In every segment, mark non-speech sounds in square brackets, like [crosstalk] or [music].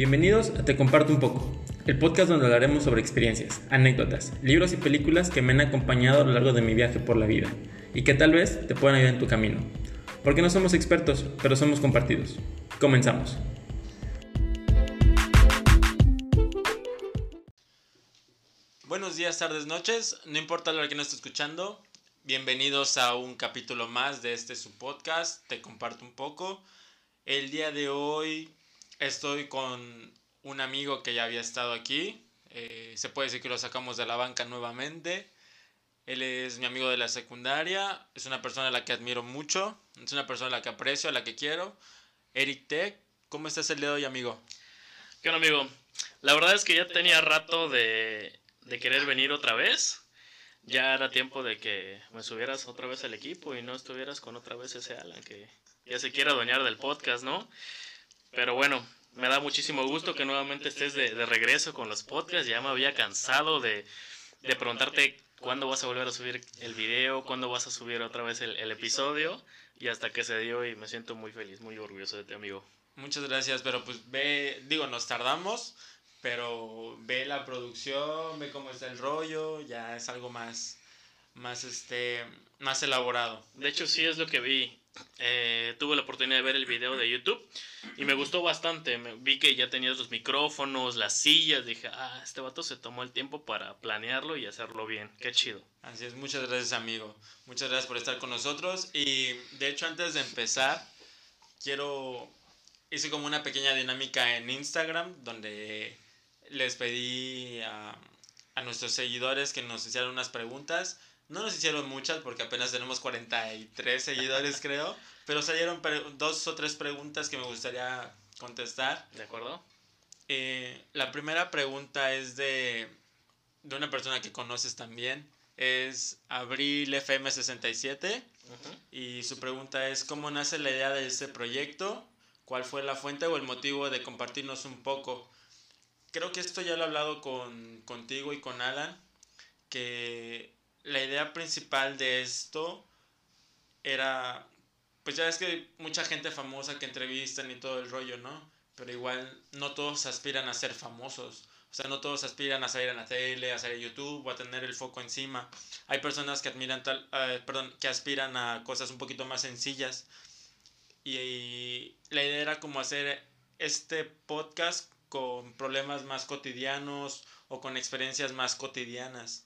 Bienvenidos a Te Comparto un poco, el podcast donde hablaremos sobre experiencias, anécdotas, libros y películas que me han acompañado a lo largo de mi viaje por la vida y que tal vez te puedan ayudar en tu camino. Porque no somos expertos, pero somos compartidos. Comenzamos. Buenos días, tardes, noches. No importa lo que no esté escuchando. Bienvenidos a un capítulo más de este su podcast. Te comparto un poco. El día de hoy estoy con un amigo que ya había estado aquí. Eh, se puede decir que lo sacamos de la banca nuevamente. Él es mi amigo de la secundaria. Es una persona a la que admiro mucho. Es una persona a la que aprecio, a la que quiero. Eric Tech, ¿cómo estás el día de hoy, amigo? ¿Qué onda, amigo? La verdad es que ya tenía rato de, de querer venir otra vez. Ya era tiempo de que me subieras otra vez al equipo y no estuvieras con otra vez ese Alan que ya se quiere adueñar del podcast, ¿no? Pero bueno, me da muchísimo gusto que nuevamente estés de, de regreso con los podcasts. Ya me había cansado de, de, preguntarte cuándo vas a volver a subir el video, cuándo vas a subir otra vez el, el episodio. Y hasta que se dio y me siento muy feliz, muy orgulloso de ti, amigo. Muchas gracias, pero pues ve, digo, nos tardamos, pero ve la producción, ve cómo está el rollo, ya es algo más, más, este, más elaborado. De hecho, sí es lo que vi. Eh, tuve la oportunidad de ver el video de YouTube y me gustó bastante. Me, vi que ya tenías los micrófonos, las sillas. Dije, ah, este vato se tomó el tiempo para planearlo y hacerlo bien. Qué chido. Así es, muchas gracias, amigo. Muchas gracias por estar con nosotros. Y de hecho, antes de empezar, quiero. Hice como una pequeña dinámica en Instagram donde les pedí a, a nuestros seguidores que nos hicieran unas preguntas. No nos hicieron muchas porque apenas tenemos 43 seguidores, [laughs] creo. Pero salieron dos o tres preguntas que me gustaría contestar. ¿De acuerdo? Eh, la primera pregunta es de, de una persona que conoces también. Es Abril FM67. Uh -huh. Y su pregunta es: ¿Cómo nace la idea de este proyecto? ¿Cuál fue la fuente o el motivo de compartirnos un poco? Creo que esto ya lo he hablado con, contigo y con Alan. Que la idea principal de esto era, pues ya es que mucha gente famosa que entrevistan y todo el rollo, ¿no? Pero igual no todos aspiran a ser famosos. O sea, no todos aspiran a salir en la tele, a salir en YouTube o a tener el foco encima. Hay personas que admiran tal, uh, perdón, que aspiran a cosas un poquito más sencillas. Y, y la idea era como hacer este podcast con problemas más cotidianos o con experiencias más cotidianas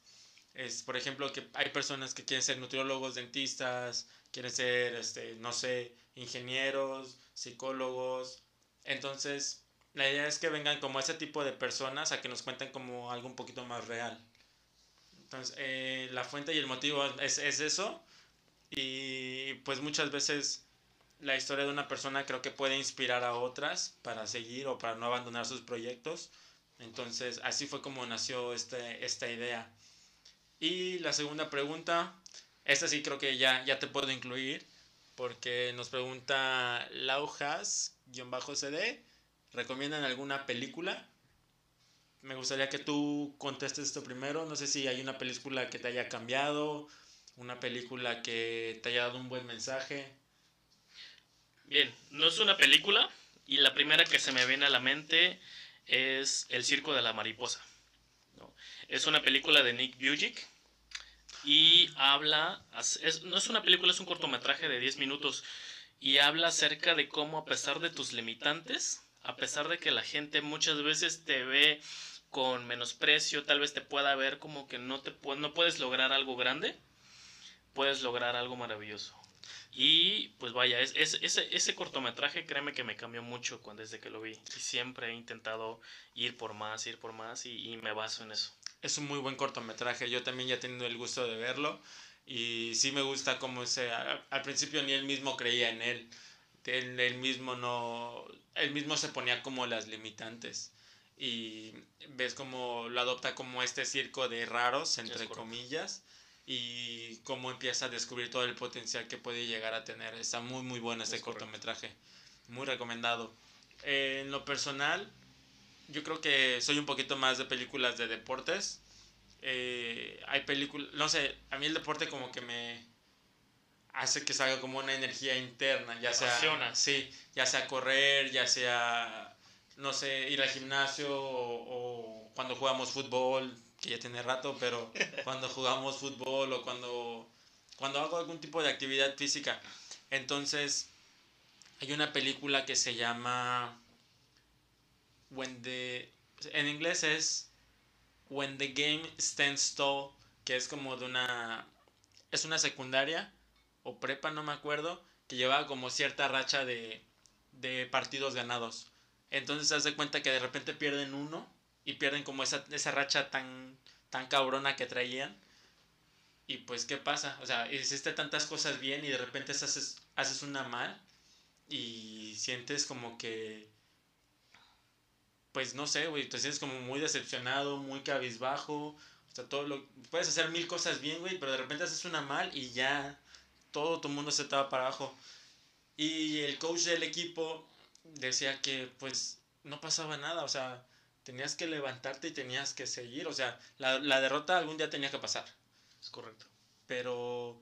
es, por ejemplo, que hay personas que quieren ser nutriólogos, dentistas, quieren ser, este, no sé, ingenieros, psicólogos. Entonces, la idea es que vengan como ese tipo de personas a que nos cuenten como algo un poquito más real. Entonces, eh, la fuente y el motivo es, es eso. Y pues muchas veces la historia de una persona creo que puede inspirar a otras para seguir o para no abandonar sus proyectos. Entonces, así fue como nació este, esta idea. Y la segunda pregunta, esta sí creo que ya, ya te puedo incluir, porque nos pregunta Laujas-CD, ¿recomiendan alguna película? Me gustaría que tú contestes esto primero, no sé si hay una película que te haya cambiado, una película que te haya dado un buen mensaje. Bien, no es una película y la primera que se me viene a la mente es El Circo de la Mariposa. Es una película de Nick Bujic y habla, es, no es una película, es un cortometraje de 10 minutos y habla acerca de cómo a pesar de tus limitantes, a pesar de que la gente muchas veces te ve con menosprecio, tal vez te pueda ver como que no, te, no puedes lograr algo grande, puedes lograr algo maravilloso. Y pues vaya, es, es, ese, ese cortometraje créeme que me cambió mucho cuando, desde que lo vi. Y siempre he intentado ir por más, ir por más y, y me baso en eso es un muy buen cortometraje. Yo también ya he tenido el gusto de verlo. Y sí me gusta como ese... Al principio ni él mismo creía en él. Él, él mismo no... Él mismo se ponía como las limitantes. Y ves como lo adopta como este circo de raros, entre comillas. Y cómo empieza a descubrir todo el potencial que puede llegar a tener. Está muy, muy bueno ese cortometraje. Muy recomendado. Eh, en lo personal, yo creo que soy un poquito más de películas de deportes. Eh, hay películas, no sé, a mí el deporte como que me hace que salga como una energía interna, ya sea, sí, ya sea correr, ya sea no sé, ir al gimnasio o, cuando jugamos fútbol, que ya tiene rato, pero cuando jugamos fútbol o cuando, cuando hago algún tipo de actividad física. Entonces, hay una película que se llama When the en inglés es When the Game Stands Tall, que es como de una es una secundaria o prepa, no me acuerdo, que llevaba como cierta racha de, de partidos ganados. Entonces se hace cuenta que de repente pierden uno y pierden como esa, esa racha tan, tan cabrona que traían. Y pues, ¿qué pasa? O sea, hiciste tantas cosas bien y de repente haces, haces una mal y sientes como que, pues no sé, güey, te sientes como muy decepcionado, muy cabizbajo. O sea, todo lo, puedes hacer mil cosas bien, güey, pero de repente haces una mal y ya todo tu mundo se va para abajo. Y el coach del equipo decía que pues no pasaba nada, o sea, tenías que levantarte y tenías que seguir, o sea, la, la derrota algún día tenía que pasar. Es correcto. Pero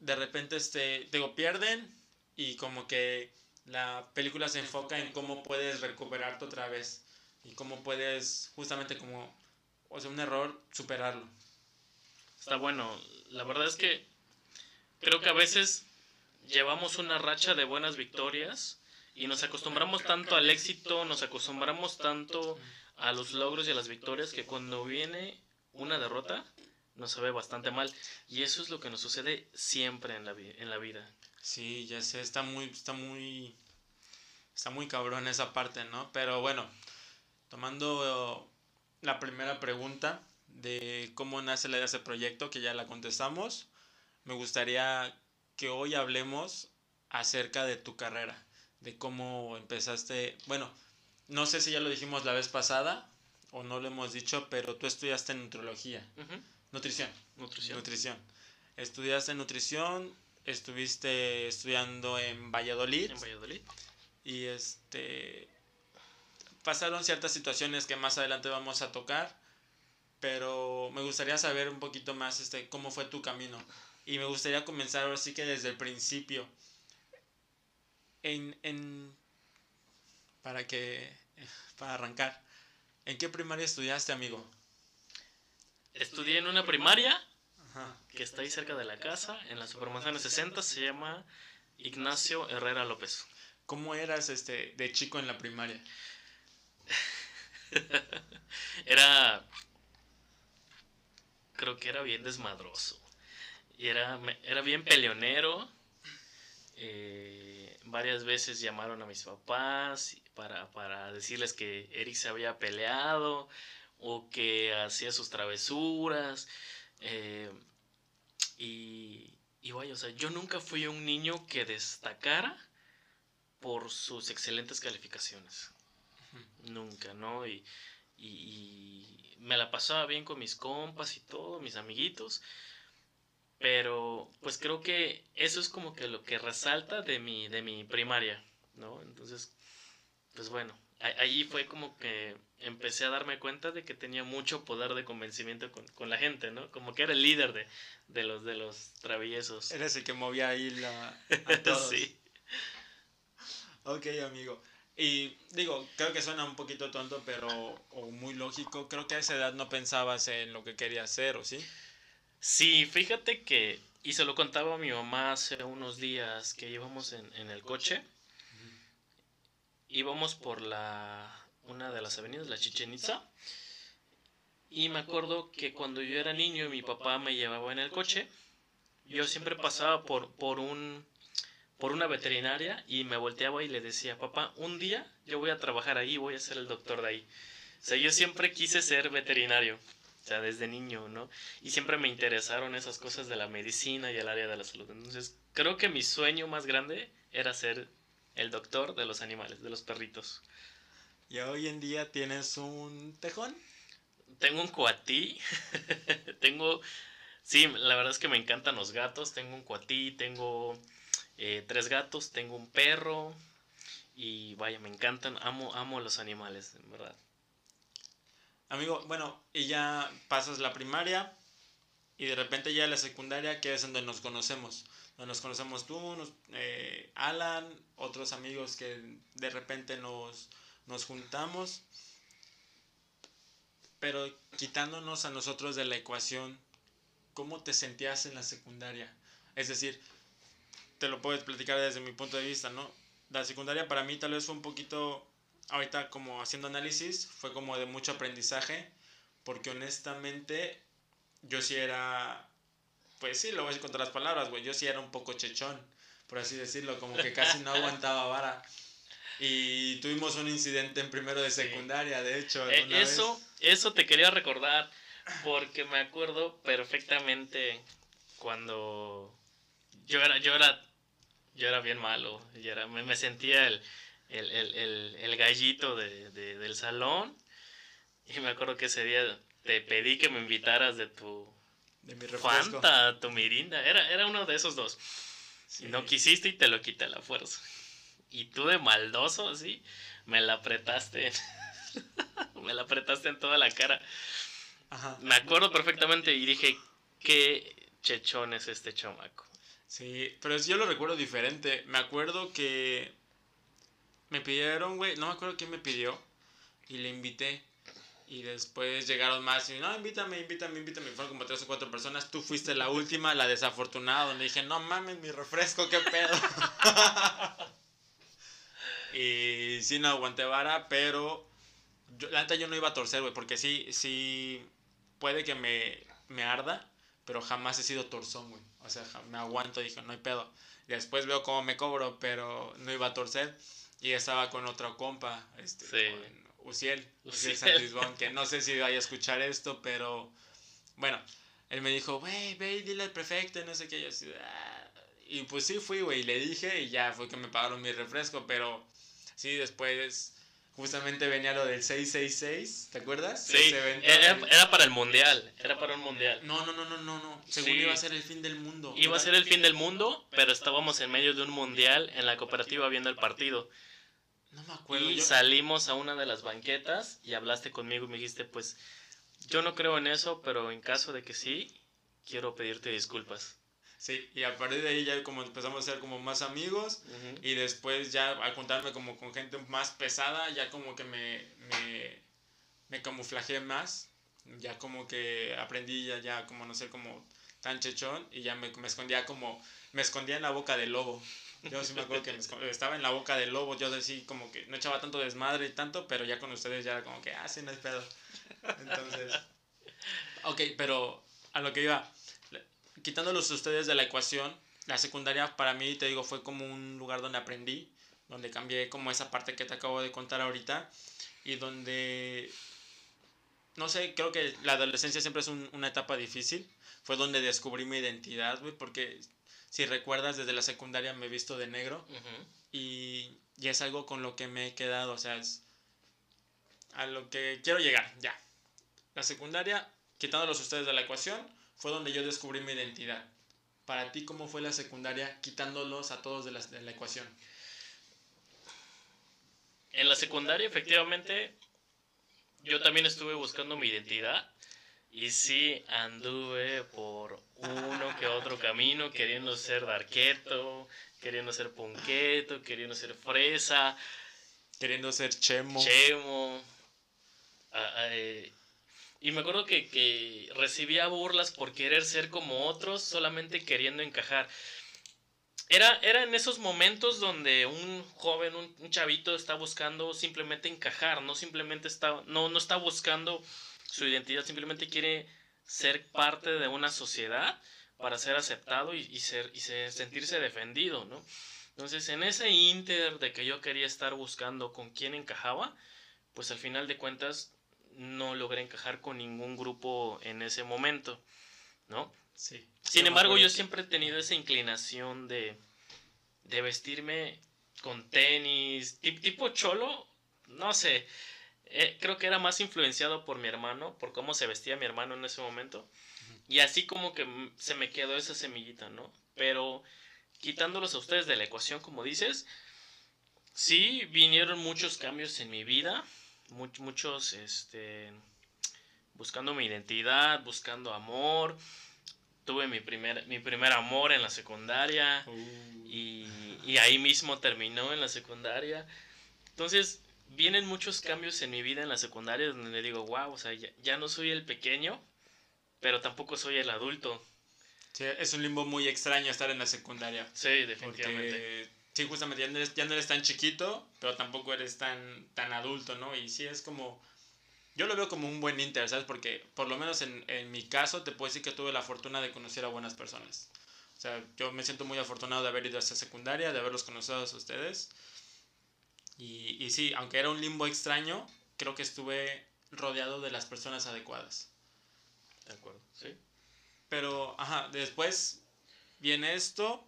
de repente, este, digo, pierden y como que la película se enfoca en cómo puedes recuperarte otra vez y cómo puedes justamente como, o sea, un error, superarlo. Está bueno, la verdad es que creo que a veces llevamos una racha de buenas victorias y nos acostumbramos tanto al éxito, nos acostumbramos tanto a los logros y a las victorias que cuando viene una derrota nos sabe bastante mal. Y eso es lo que nos sucede siempre en la, vida. Sí, ya sé, está muy, está muy, está muy cabrón esa parte, ¿no? Pero bueno, tomando la primera pregunta de cómo nace la idea de ese proyecto, que ya la contestamos, me gustaría que hoy hablemos acerca de tu carrera de cómo empezaste. Bueno, no sé si ya lo dijimos la vez pasada o no lo hemos dicho, pero tú estudiaste nutrología. Nutrición. Nutrición. Nutrición. Estudiaste nutrición, estuviste estudiando en Valladolid. En Valladolid. Y este. Pasaron ciertas situaciones que más adelante vamos a tocar, pero me gustaría saber un poquito más este, cómo fue tu camino. Y me gustaría comenzar ahora sí que desde el principio en, en, para que, para arrancar, ¿en qué primaria estudiaste, amigo? Estudié en una primaria que está ahí cerca de la casa, en la Supermanzana 60, se llama Ignacio Herrera López. ¿Cómo eras este de chico en la primaria? [laughs] era creo que era bien desmadroso. Y era, era bien peleonero. Eh, varias veces llamaron a mis papás para, decirles que Eric se había peleado o que hacía sus travesuras. Eh, y, y vaya, o sea, yo nunca fui un niño que destacara por sus excelentes calificaciones. Nunca, ¿no? Y, y, me la pasaba bien con mis compas y todo, mis amiguitos. Pero pues creo que eso es como que lo que resalta de mi, de mi primaria, ¿no? Entonces, pues bueno, allí fue como que empecé a darme cuenta de que tenía mucho poder de convencimiento con, con la gente, ¿no? Como que era el líder de, de los, de los traviesos. Eres el que movía ahí la... [laughs] sí. Ok, amigo. Y digo, creo que suena un poquito tonto, pero o muy lógico. Creo que a esa edad no pensabas en lo que quería hacer, ¿o sí? Sí, fíjate que, y se lo contaba a mi mamá hace unos días que íbamos en, en el coche. Íbamos por la una de las avenidas, la Chichen Itza. Y me acuerdo que cuando yo era niño y mi papá me llevaba en el coche, yo siempre pasaba por, por, un, por una veterinaria y me volteaba y le decía, papá, un día yo voy a trabajar ahí, voy a ser el doctor de ahí. O sea, yo siempre quise ser veterinario sea, desde niño, ¿no? Y siempre me interesaron esas cosas de la medicina y el área de la salud. Entonces, creo que mi sueño más grande era ser el doctor de los animales, de los perritos. ¿Y hoy en día tienes un tejón? Tengo un cuatí. [laughs] tengo. Sí, la verdad es que me encantan los gatos. Tengo un cuatí, tengo eh, tres gatos, tengo un perro. Y vaya, me encantan, amo, amo los animales, en verdad. Amigo, bueno, y ya pasas la primaria y de repente ya la secundaria, que es donde nos conocemos. Nos conocemos tú, eh, Alan, otros amigos que de repente nos, nos juntamos, pero quitándonos a nosotros de la ecuación, ¿cómo te sentías en la secundaria? Es decir, te lo puedes platicar desde mi punto de vista, ¿no? La secundaria para mí tal vez fue un poquito, ahorita como haciendo análisis, fue como de mucho aprendizaje, porque honestamente yo sí era, pues sí, lo voy a decir con otras palabras, güey, yo sí era un poco chechón, por así decirlo, como que casi no aguantaba vara. Y tuvimos un incidente en primero de secundaria, de hecho. Eh, eso, eso te quería recordar, porque me acuerdo perfectamente cuando yo era, yo era, yo era bien malo, yo era, me, sentía el, el, el, el gallito de, de, del salón. Y me acuerdo que ese día te pedí que me invitaras de tu de mi Fanta, tu Mirinda. Era, era uno de esos dos. Y no quisiste y te lo quité a la fuerza. Y tú de maldoso, así, me la apretaste. [laughs] me la apretaste en toda la cara. Me acuerdo perfectamente y dije, qué chechón es este chamaco. Sí, pero yo lo recuerdo diferente. Me acuerdo que me pidieron, güey, no me acuerdo quién me pidió. Y le invité. Y después llegaron más y no, invítame, invítame, invítame. Fueron como tres o cuatro personas. Tú fuiste la última, la desafortunada, donde dije, no mames, mi refresco, qué pedo. [laughs] Y sí, no aguanté vara, pero yo, la neta yo no iba a torcer, güey, porque sí, sí, puede que me, me arda, pero jamás he sido torzón, güey. O sea, me aguanto, dije, no hay pedo. Y después veo cómo me cobro, pero no iba a torcer. Y estaba con otro compa, este, con Uciel, Uciel, Uciel que no sé si vaya a escuchar esto, pero bueno, él me dijo, güey, ve dile al prefecto, no sé qué. Yo así, ah". Y pues sí fui, güey, y le dije, y ya fue que me pagaron mi refresco, pero Sí, después justamente venía lo del 666, ¿te acuerdas? Sí, era, para el mundial, era para un mundial. No, no, no, no, no, no. según iba a ser el fin del mundo. Iba a ser el fin del mundo, pero estábamos en medio de un mundial en la cooperativa viendo el partido. No me acuerdo. Y salimos a una de las banquetas y hablaste conmigo y me dijiste, pues, yo no creo en eso, pero en caso de que sí, quiero pedirte disculpas. Sí, y a partir de ahí ya como empezamos a ser como más amigos y después ya al juntarme como con gente más pesada, ya como que me, me, me camuflajé más, ya como que aprendí ya, ya como no ser como tan chechón y ya me, me escondía como, me escondía en la boca del lobo. Yo sí me acuerdo que estaba en la boca del lobo, yo decía como que no echaba tanto desmadre y tanto, pero ya con ustedes ya era como que, ah, sí, no es pedo. Entonces, ok, pero a lo que iba, quitándolos ustedes de la ecuación, la secundaria para mí, te digo, fue como un lugar donde aprendí, donde cambié como esa parte que te acabo de contar ahorita y donde, no sé, creo que la adolescencia siempre es una etapa difícil. Fue donde descubrí mi identidad, güey, porque si recuerdas, desde la secundaria me he visto de negro y, y, es algo con lo que me he quedado, o sea, es a lo que quiero llegar, ya. La secundaria, quitándolos ustedes de la ecuación, fue donde yo descubrí mi identidad. Para ti, ¿cómo fue la secundaria quitándolos a todos de la, de la ecuación? En la secundaria, efectivamente, yo también estuve buscando mi identidad. Y sí, anduve por uno que otro camino, queriendo ser darqueto, queriendo ser punqueto, queriendo ser fresa. Queriendo ser chemo. Chemo. Ah, ah, eh, y me acuerdo que, que recibía burlas por querer ser como otros, solamente queriendo encajar. Era, era en esos momentos donde un joven, un, chavito está buscando simplemente encajar, no simplemente está, no, no está buscando su identidad, simplemente quiere ser parte de una sociedad para ser aceptado y, ser, y sentirse defendido, ¿no? Entonces, en ese inter de que yo quería estar buscando con quién encajaba, pues al final de cuentas no logré encajar con ningún grupo en ese momento, ¿no? Sí. Sin embargo, yo siempre he tenido esa inclinación de, de vestirme con tenis, tipo cholo, no sé, eh, creo que era más influenciado por mi hermano, por cómo se vestía mi hermano en ese momento, y así como que se me quedó esa semillita, ¿no? Pero quitándolos a ustedes de la ecuación, como dices, sí vinieron muchos cambios en mi vida, muchos, este, buscando mi identidad, buscando amor. Tuve mi primer, mi primer amor en la secundaria uh. y, ahí mismo terminó en la secundaria. Entonces, vienen muchos cambios en mi vida en la secundaria donde digo, wow, o sea, ya, no soy el pequeño, pero tampoco soy el adulto. Sí, es un limbo muy extraño estar en la secundaria. Sí, definitivamente. sí, justamente ya no, eres, ya no, eres, tan chiquito, pero tampoco eres tan, tan adulto, ¿no? Y sí es como... Yo lo veo como un buen inter, ¿sabes? Porque por lo menos en, en mi caso te puedo decir que tuve la fortuna de conocer a buenas personas. O sea, yo me siento muy afortunado de haber ido a esta secundaria, de haberlos conocido a ustedes. Y, y sí, aunque era un limbo extraño, creo que estuve rodeado de las personas adecuadas. De acuerdo, sí. Pero, ajá, después viene esto.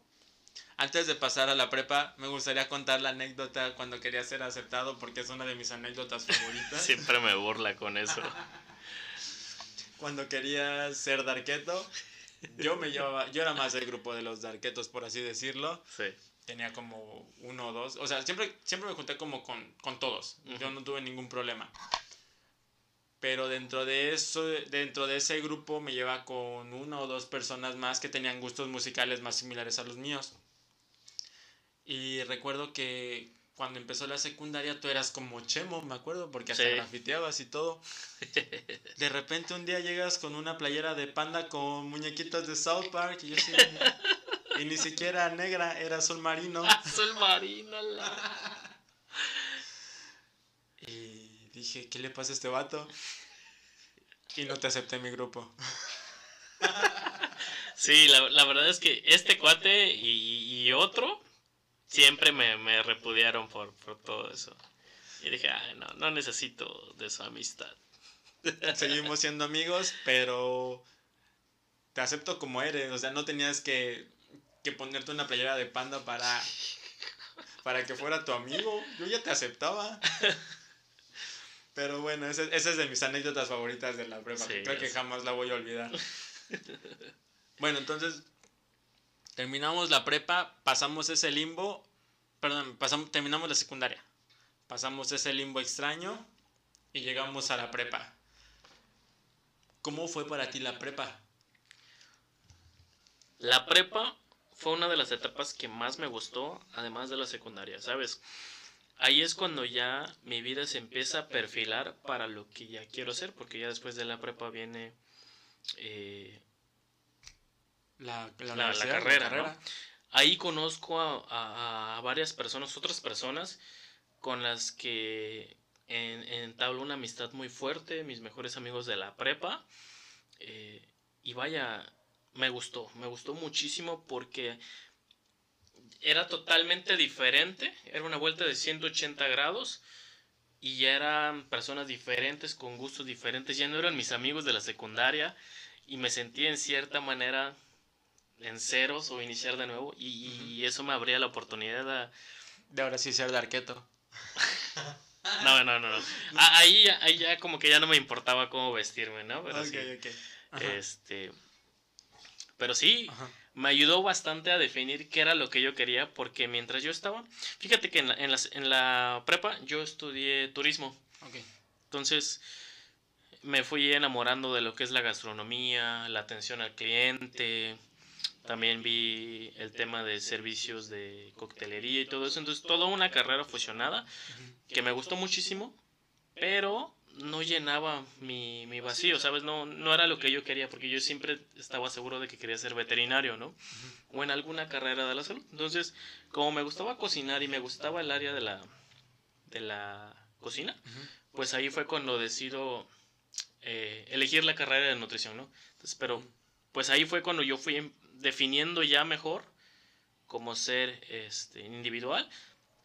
Antes de pasar a la prepa, me gustaría contar la anécdota cuando quería ser aceptado porque es una de mis anécdotas favoritas. [laughs] Siempre me burla con eso. [laughs] cuando quería ser darqueto, yo me llevaba, yo era más del grupo de los darquetos, por así decirlo. Sí tenía como uno o dos. O sea, siempre, siempre me junté como con, con todos. Yo no tuve ningún problema. Pero dentro de eso, dentro de ese grupo me lleva con una o dos personas más que tenían gustos musicales más similares a los míos. Y recuerdo que cuando empezó la secundaria tú eras como chemo, me acuerdo, porque hasta grafiteabas y todo. De repente un día llegas con una playera de panda con muñequitas de South Park y yo así, y ni siquiera negra, era azul marino. [laughs] Azul marino, la. Y dije, ¿qué le pasa a este vato? Y no te acepté en mi grupo. Sí, la, verdad es que este cuate y, otro siempre me, repudiaron por, todo eso. Y dije, Ay, no, no necesito de su amistad. Seguimos siendo amigos, pero te acepto como eres. O sea, no tenías que que ponerte una playera de panda para, para que fuera tu amigo. Yo ya te aceptaba. Pero bueno, esa, es de mis anécdotas favoritas de la prepa. Creo que jamás la voy a olvidar. bueno, entonces terminamos la prepa, pasamos ese limbo, perdón, pasamos, terminamos la secundaria. Pasamos ese limbo extraño y llegamos a la prepa. ¿Cómo fue para ti la prepa? La prepa fue una de las etapas que más me gustó, además de la secundaria, ¿sabes? Ahí es cuando ya mi vida se empieza a perfilar para lo que ya quiero hacer, porque ya después de la prepa viene eh, la, carrera. Ahí conozco a, varias personas, otras personas, con las que en, entablo una amistad muy fuerte, mis mejores amigos de la prepa. Eh, y vaya, me gustó, me gustó muchísimo porque era totalmente diferente, era una vuelta de 180 grados y ya eran personas diferentes, con gustos diferentes, ya no eran mis amigos de la secundaria y me sentí en cierta manera en ceros o iniciar de nuevo y, eso me abría la oportunidad de, ahora sí ser de arqueto. [laughs] no, no, no, no. Ahí, ahí ya como que ya no me importaba cómo vestirme, ¿no? Pero sí, Este, pero sí, me ayudó bastante a definir qué era lo que yo quería, porque mientras yo estaba, fíjate que en la, en en la prepa yo estudié turismo. Entonces me fui enamorando de lo que es la gastronomía, la atención al cliente, también vi el tema de servicios de coctelería y todo eso. Entonces, toda una carrera fusionada que me gustó muchísimo, pero no llenaba mi, mi vacío, ¿sabes? No, no era lo que yo quería, porque yo siempre estaba seguro de que quería ser veterinario, ¿no? O en alguna carrera de la salud. Entonces, como me gustaba cocinar y me gustaba el área de la, de la cocina, pues ahí fue cuando decido eh, elegir la carrera de nutrición, ¿no? Entonces, pero, pues ahí fue cuando yo fui definiendo ya mejor como ser este, individual,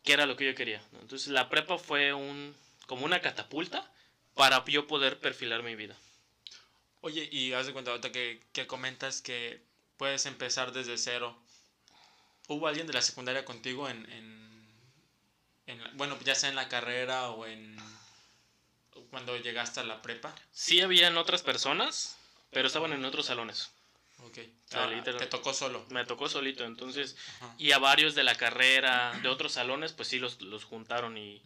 que era lo que yo quería. Entonces, la prepa fue un, como una catapulta para yo poder perfilar mi vida. Oye, y haz de cuenta ahorita que, que comentas que puedes empezar desde cero. ¿Hubo alguien de la secundaria contigo en, en, bueno, ya sea en la carrera o en cuando llegaste a la prepa? Sí, habían otras personas, pero estaban en otros salones. Ok. Ah, te tocó solo. Me tocó solito, entonces. Y a varios de la carrera, de otros salones, pues sí los, los juntaron y.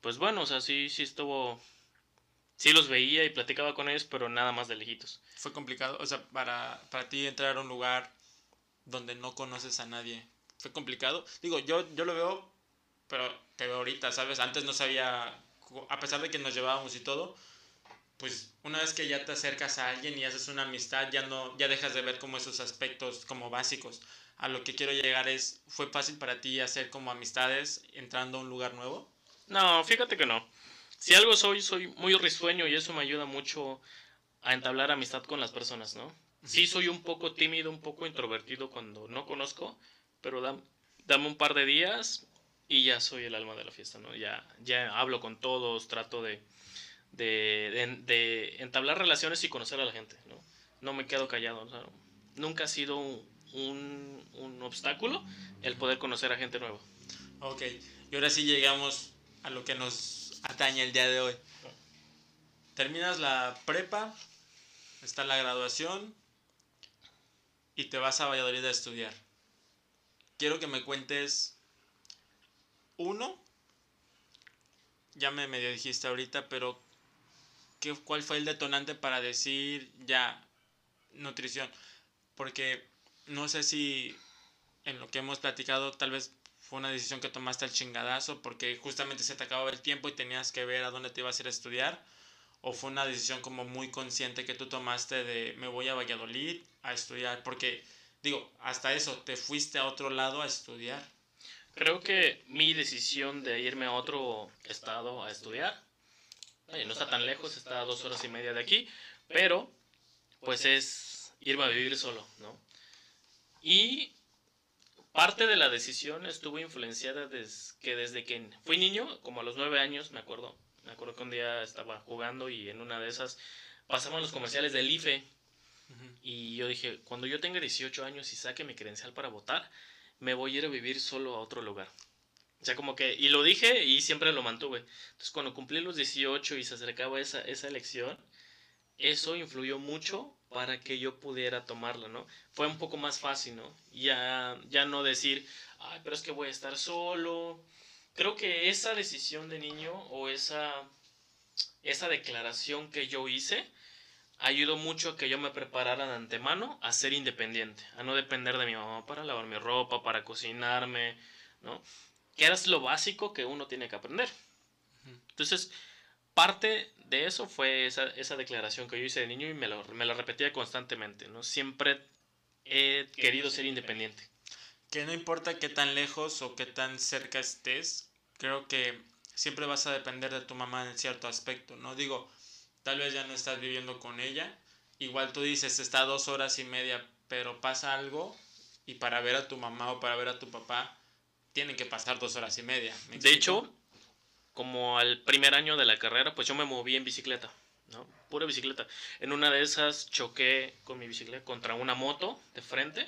Pues bueno, o sea, sí, sí estuvo sí los veía y platicaba con ellos, pero nada más de lejitos. Fue complicado, o sea, para, para ti entrar a un lugar donde no conoces a nadie, fue complicado. Digo, yo, yo lo veo pero te veo ahorita, ¿sabes? Antes no sabía, a pesar de que nos llevábamos y todo, pues una vez que ya te acercas a alguien y haces una amistad, ya no, ya dejas de ver como esos aspectos como básicos. A lo que quiero llegar es, ¿fue fácil para ti hacer como amistades entrando a un lugar nuevo? No, fíjate que no. Si algo soy, soy muy risueño y eso me ayuda mucho a entablar amistad con las personas, ¿no? Sí soy un poco tímido, un poco introvertido cuando no conozco, pero dame un par de días y ya soy el alma de la fiesta, ¿no? Ya, ya hablo con todos, trato de, de, entablar relaciones y conocer a la gente, ¿no? No me quedo callado, nunca ha sido un, un, obstáculo el poder conocer a gente nueva. Ok, y ahora sí llegamos a lo que nos atañe el día de hoy. Terminas la prepa, está la graduación y te vas a Valladolid a estudiar. Quiero que me cuentes uno, ya me medio dijiste ahorita, pero ¿qué, ¿cuál fue el detonante para decir ya nutrición? Porque no sé si en lo que hemos platicado tal vez fue una decisión que tomaste al chingadazo porque justamente se te acababa el tiempo y tenías que ver a dónde te ibas a ir a estudiar o fue una decisión como muy consciente que tú tomaste de me voy a Valladolid a estudiar porque digo hasta eso te fuiste a otro lado a estudiar creo que mi decisión de irme a otro estado a estudiar no está tan lejos, está a dos horas y media de aquí, pero pues es irme a vivir solo, ¿no? Y parte de la decisión estuvo influenciada desde que desde que fui niño, como a los nueve años, me acuerdo, me acuerdo que un día estaba jugando y en una de esas pasaban los comerciales del IFE y yo dije, cuando yo tenga 18 años y saque mi credencial para votar, me voy a ir a vivir solo a otro lugar. O sea, como que, y lo dije y siempre lo mantuve. Entonces, cuando cumplí los 18 y se acercaba esa, esa elección, eso influyó mucho para que yo pudiera tomarla, ¿no? Fue un poco más fácil, ¿no? Ya, ya no decir, ay, pero es que voy a estar solo. Creo que esa decisión de niño o esa, esa declaración que yo hice ayudó mucho a que yo me preparara de antemano a ser independiente, a no depender de mi mamá para lavar mi ropa, para cocinarme, ¿no? que era lo básico que uno tiene que aprender. Entonces, parte de eso fue esa, esa, declaración que yo hice de niño y me lo, me lo repetía constantemente, ¿no? Siempre he querido ser independiente. Que no importa qué tan lejos o qué tan cerca estés, creo que siempre vas a depender de tu mamá en cierto aspecto, ¿no? Digo, tal vez ya no estás viviendo con ella, igual tú dices, está dos horas y media, pero pasa algo y para ver a tu mamá o para ver a tu papá, tienen que pasar dos horas y media. De hecho, como al primer año de la carrera, pues yo me moví en bicicleta, ¿no? Pura bicicleta. En una de esas choqué con mi bicicleta contra una moto de frente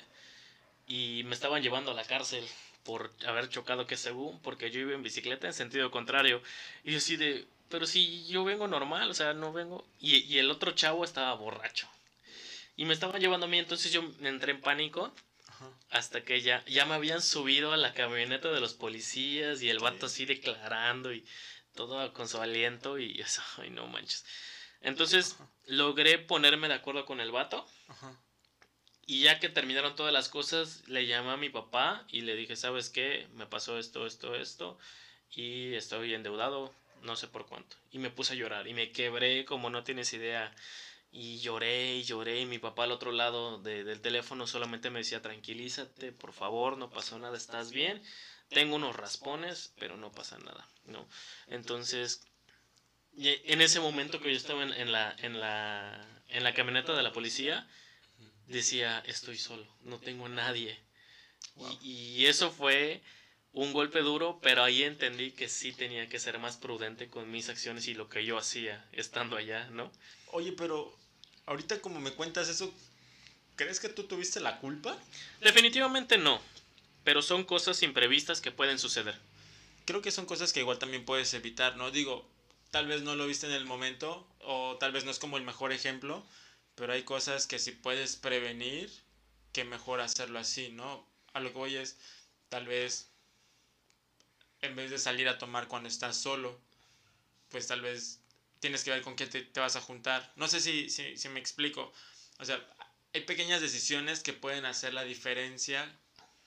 y me estaban llevando a la cárcel por haber chocado que según, porque yo iba en bicicleta en sentido contrario. Y así de, pero si yo vengo normal, o sea, no vengo. Y, y el otro chavo estaba borracho. Y me estaba llevando a mí, entonces yo entré en pánico hasta que ya, ya me habían subido a la camioneta de los policías y el vato así declarando y todo con su aliento y eso, [laughs] ay no manches. Entonces logré ponerme de acuerdo con el vato. Y ya que terminaron todas las cosas, le llamé a mi papá y le dije, ¿sabes qué? Me pasó esto, esto, esto. Y estoy endeudado, no sé por cuánto. Y me puse a llorar y me quebré como no tienes idea. Y lloré y lloré y mi papá al otro lado del teléfono solamente me decía, tranquilízate, por favor, no pasó nada, estás bien. Tengo unos raspones, pero no pasa nada, ¿no? Entonces, en ese momento que yo estaba en, la, en, la, en la camioneta de la policía, decía, estoy solo, no tengo a nadie. Y, y eso fue un golpe duro, pero ahí entendí que sí tenía que ser más prudente con mis acciones y lo que yo hacía estando allá, ¿no? Oye, pero ahorita como me cuentas eso, ¿crees que tú tuviste la culpa? Definitivamente no, pero son cosas imprevistas que pueden suceder. Creo que son cosas que igual también puedes evitar, ¿no? Digo, tal vez no lo viste en el momento o tal vez no es como el mejor ejemplo, pero hay cosas que si puedes prevenir, que mejor hacerlo así, ¿no? A lo que voy es, tal vez, en vez de salir a tomar cuando estás solo, pues tal vez tienes que ver con quién te, vas a juntar. No sé si, si, me explico. O sea, hay pequeñas decisiones que pueden hacer la diferencia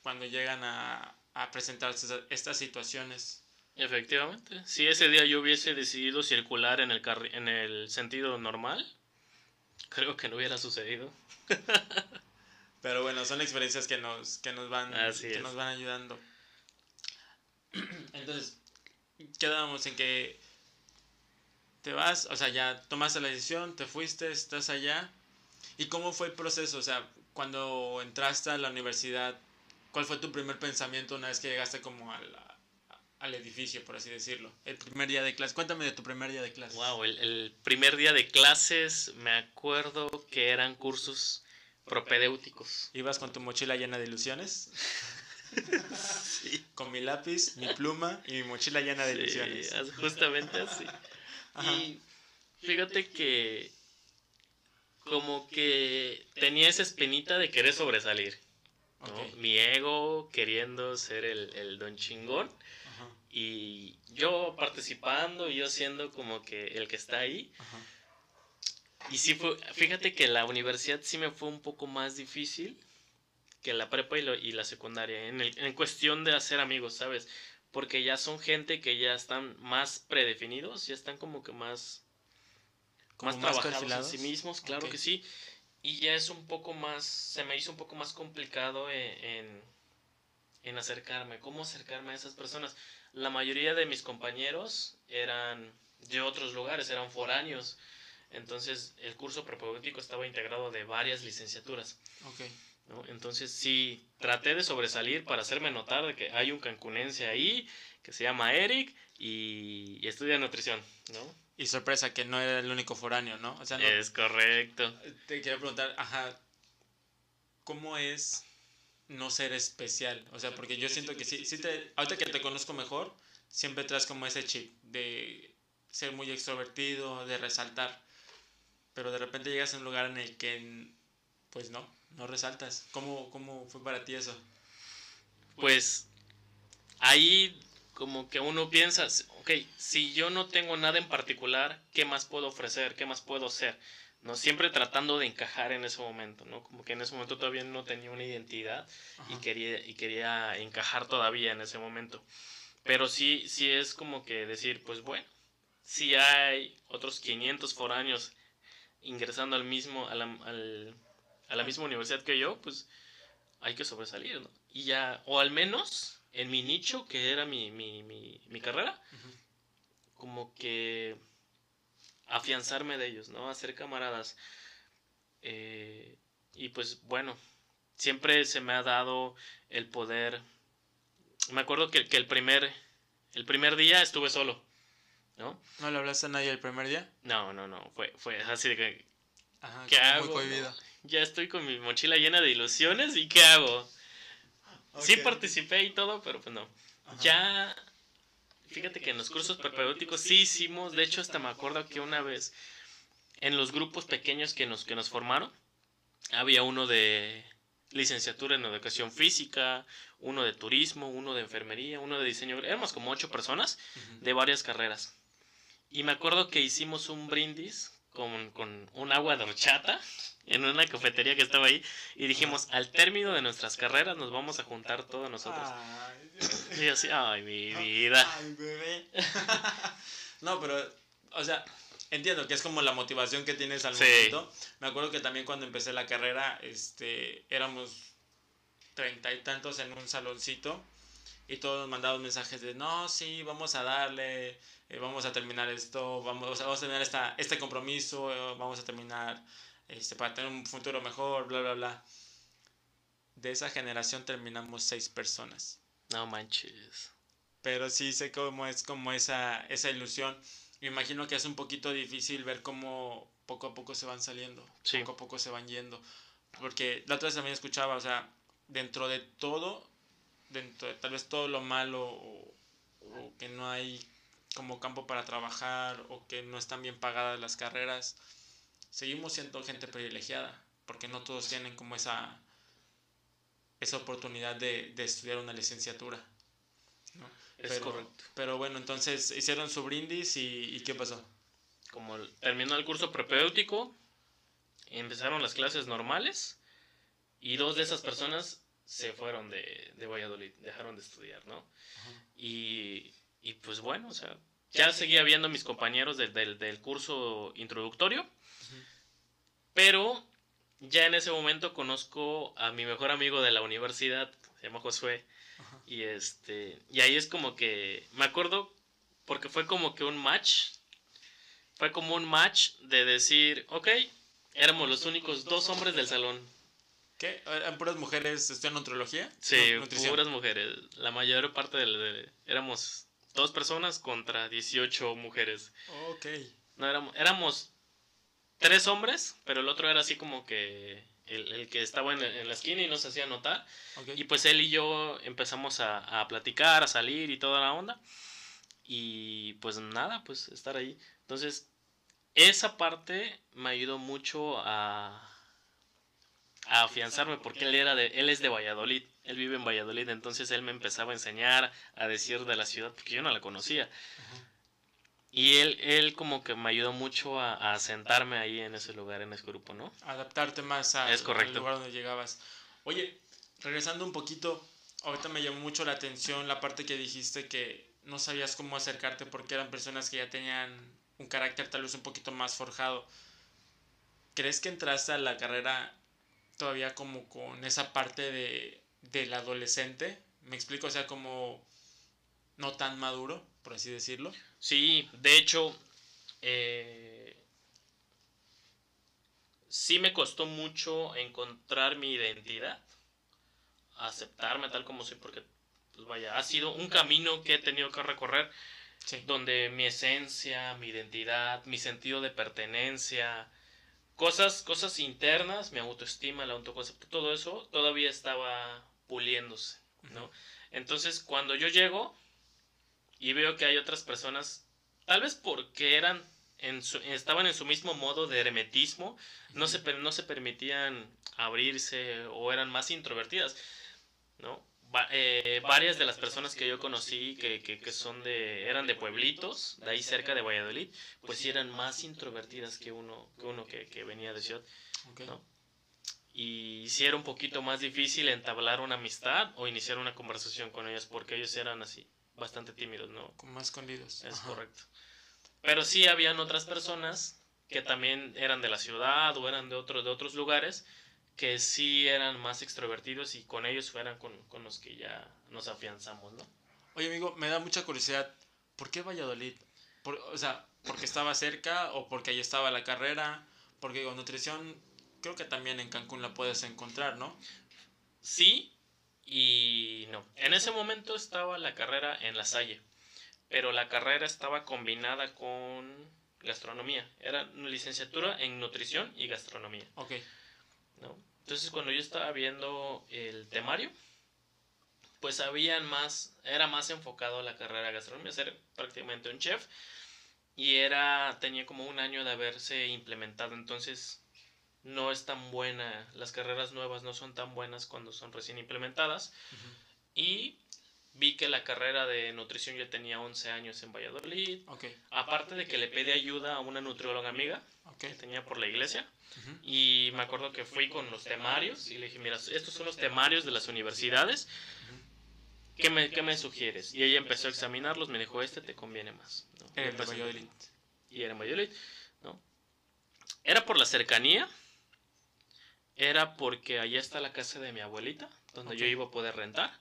cuando llegan a, a presentarse estas situaciones. Efectivamente. Si ese día yo hubiese decidido circular en el, en el sentido normal, creo que no hubiera sucedido. [laughs] Pero bueno, son experiencias que nos, que nos, van, que nos van ayudando. [clears throat] Entonces, quedamos en que te vas, o sea, ya tomaste la decisión, te fuiste, estás allá. ¿Y cómo fue el proceso? O sea, cuando entraste a la universidad, ¿cuál fue tu primer pensamiento una vez que llegaste como al, al edificio, por así decirlo? El primer día de clases. Cuéntame de tu primer día de clases. Wow, el, el primer día de clases me acuerdo que eran cursos propedéuticos. ¿Ibas con tu mochila llena de ilusiones? [laughs] sí. Con mi lápiz, mi pluma y mi mochila llena de ilusiones. Justamente así. Y fíjate que como que tenía esa espinita de querer sobresalir. Mi ego queriendo ser el, don chingón. Y yo participando y yo siendo como que el que está ahí. Y sí fue, fíjate que la universidad sí me fue un poco más difícil que la prepa y, la secundaria, en, en cuestión de hacer amigos, ¿sabes? Porque ya son gente que ya están más predefinidos, ya están como que más más, trabajados en sí mismos, claro que sí. Y ya es un poco más, se me hizo un poco más complicado e, en, en, acercarme. ¿Cómo acercarme a esas personas? La mayoría de mis compañeros eran de otros lugares, eran foráneos. Entonces el curso propedéutico estaba integrado de varias licenciaturas. Entonces sí, traté de sobresalir para hacerme notar de que hay un cancunense ahí que se llama Eric y, y estudia nutrición, ¿no? Y sorpresa que no era el único foráneo, ¿no? O sea, es correcto. Te quiero preguntar, ajá, ¿cómo es no ser especial? O sea, porque yo siento que sí, sí te, ahorita que te conozco mejor, siempre traes como ese chip de ser muy extrovertido, de resaltar. Pero de repente llegas a un lugar en el que, pues no, no resaltas. ¿Cómo, cómo fue para ti eso? Pues ahí como que uno piensa, ok, si yo no tengo nada en particular, ¿qué más puedo ofrecer? ¿Qué más puedo ser? ¿no? Siempre tratando de encajar en ese momento, ¿no? Como que en ese momento todavía no tenía una identidad y quería, y quería encajar todavía en ese momento. Pero sí, sí es como que decir, pues bueno, si hay otros 500 foráneos ingresando al mismo, al, a la misma universidad que yo, pues hay que sobresalir, ¿no? Y ya, o al menos en mi nicho, que era mi, mi, mi, mi carrera, como que afianzarme de ellos, ¿no? Hacer camaradas. Eh, y pues bueno, siempre se me ha dado el poder. Me acuerdo que, que, el, primer, el primer día estuve solo, ¿no? ¿No le hablaste a nadie el primer día? No, no, no. Fue, fue así de que. ¿Qué hago? Ya estoy con mi mochila llena de ilusiones y ¿qué hago? Sí participé y todo, pero pues no. Ya, fíjate que en los cursos propedéuticos sí hicimos, de hecho hasta me acuerdo que una vez en los grupos pequeños que nos, que nos formaron, había uno de licenciatura en educación física, uno de turismo, uno de enfermería, uno de diseño. Éramos como ocho personas de varias carreras. Y me acuerdo que hicimos un brindis con, con un agua de horchata en una cafetería que estaba ahí y dijimos, al término de nuestras carreras nos vamos a juntar todos nosotros. y así, ay, mi vida. Ay, bebé. [laughs] no, pero, o sea, entiendo que es como la motivación que tienes al momento. Me acuerdo que también cuando empecé la carrera, este, éramos treinta y tantos en un saloncito y todos nos mandaban mensajes de, no, sí, vamos a darle, eh, vamos a terminar esto, vamos, vamos a terminar esta, este compromiso, eh, vamos a terminar este, para tener un futuro mejor, bla, bla, bla. De esa generación terminamos seis personas. No manches. Pero sí sé cómo es como esa, esa ilusión. Me imagino que es un poquito difícil ver cómo poco a poco se van saliendo, poco a poco se van yendo. Porque la otra vez también escuchaba, o sea, dentro de todo, dentro de tal vez todo lo malo o, o que no hay como campo para trabajar o que no están bien pagadas las carreras, seguimos siendo gente privilegiada, porque no todos tienen como esa, esa oportunidad de, de estudiar una licenciatura. ¿no? Es pero, correcto. Pero bueno, entonces hicieron su brindis y, ¿qué pasó? Como terminó el curso propedéutico, empezaron las clases normales y dos de esas personas se fueron de, de Valladolid, dejaron de estudiar, ¿no? Y, y pues bueno, o sea, ya seguía viendo a mis compañeros del, del, curso introductorio, pero ya en ese momento conozco a mi mejor amigo de la universidad, se llama Josué, y este, y ahí es como que, me acuerdo, porque fue como que un match, fue como un match de decir, ok, éramos los únicos dos hombres del salón. ¿Qué? ¿Eran puras mujeres estudian nutrología? Sí, puras mujeres. La mayor parte de, éramos dos personas contra 18 mujeres. Ok. No, éramos, éramos tres hombres, pero el otro era así como que el, que estaba en, la esquina y nos hacía notar. Y pues él y yo empezamos a, a, platicar, a salir y toda la onda. Y pues nada, pues estar ahí. Entonces, esa parte me ayudó mucho a, a afianzarme porque él era de él es de Valladolid, él vive en Valladolid, entonces él me empezaba a enseñar a decir de la ciudad porque yo no la conocía. Y él, él como que me ayudó mucho a, a, sentarme ahí en ese lugar, en ese grupo, ¿no? Adaptarte más a, al lugar donde llegabas. Oye, regresando un poquito, ahorita me llamó mucho la atención la parte que dijiste que no sabías cómo acercarte porque eran personas que ya tenían un carácter tal vez un poquito más forjado. ¿Crees que entraste a la carrera todavía como con esa parte de, del adolescente? ¿Me explico? O sea, como no tan maduro, por así decirlo. Sí, de hecho, eh, sí me costó mucho encontrar mi identidad, aceptarme tal como soy, porque, pues vaya, ha sido un camino que he tenido que recorrer, donde mi esencia, mi identidad, mi sentido de pertenencia, cosas, cosas internas, mi autoestima, el autoconcepto, todo eso todavía estaba puliéndose, ¿no? Entonces, cuando yo llego y veo que hay otras personas, tal vez porque eran en estaban en su mismo modo de hermetismo, no se, no se permitían abrirse o eran más introvertidas, ¿no? Eh, varias de las personas que yo conocí que, que, son de eran de pueblitos de ahí cerca de Valladolid pues sí eran más introvertidas que uno que uno que, venía de ciudad y sí era un poquito más difícil entablar una amistad o iniciar una conversación con ellas porque ellos eran así bastante tímidos no más escondidos es correcto pero sí habían otras personas que también eran de la ciudad o eran de otros de otros lugares que sí eran más extrovertidos y con ellos fueran con, los que ya nos afianzamos, ¿no? Oye, amigo, me da mucha curiosidad, ¿por qué Valladolid? o sea, ¿porque estaba cerca o porque ahí estaba la carrera? Porque con nutrición creo que también en Cancún la puedes encontrar, ¿no? Sí y no. En ese momento estaba la carrera en La Salle, pero la carrera estaba combinada con gastronomía. Era una licenciatura en nutrición y gastronomía. Ok. Entonces cuando yo estaba viendo el temario, pues habían más, era más enfocado a la carrera de gastronomía, ser prácticamente un chef y era, tenía como un año de haberse implementado, entonces no es tan buena, las carreras nuevas no son tan buenas cuando son recién implementadas. Y vi que la carrera de nutrición ya tenía 11 años en Valladolid, aparte de que le pedí ayuda a una nutrióloga amiga que tenía por la iglesia, y me acuerdo que fui con los temarios y le dije, mira, estos son los temarios de las universidades. ¿Qué me, qué me sugieres? Y ella empezó a examinarlos, me dijo, este te conviene más. Era en Valladolid. Y era en Valladolid, ¿no? Era por la cercanía, era porque allá está la casa de mi abuelita, donde yo iba a poder rentar.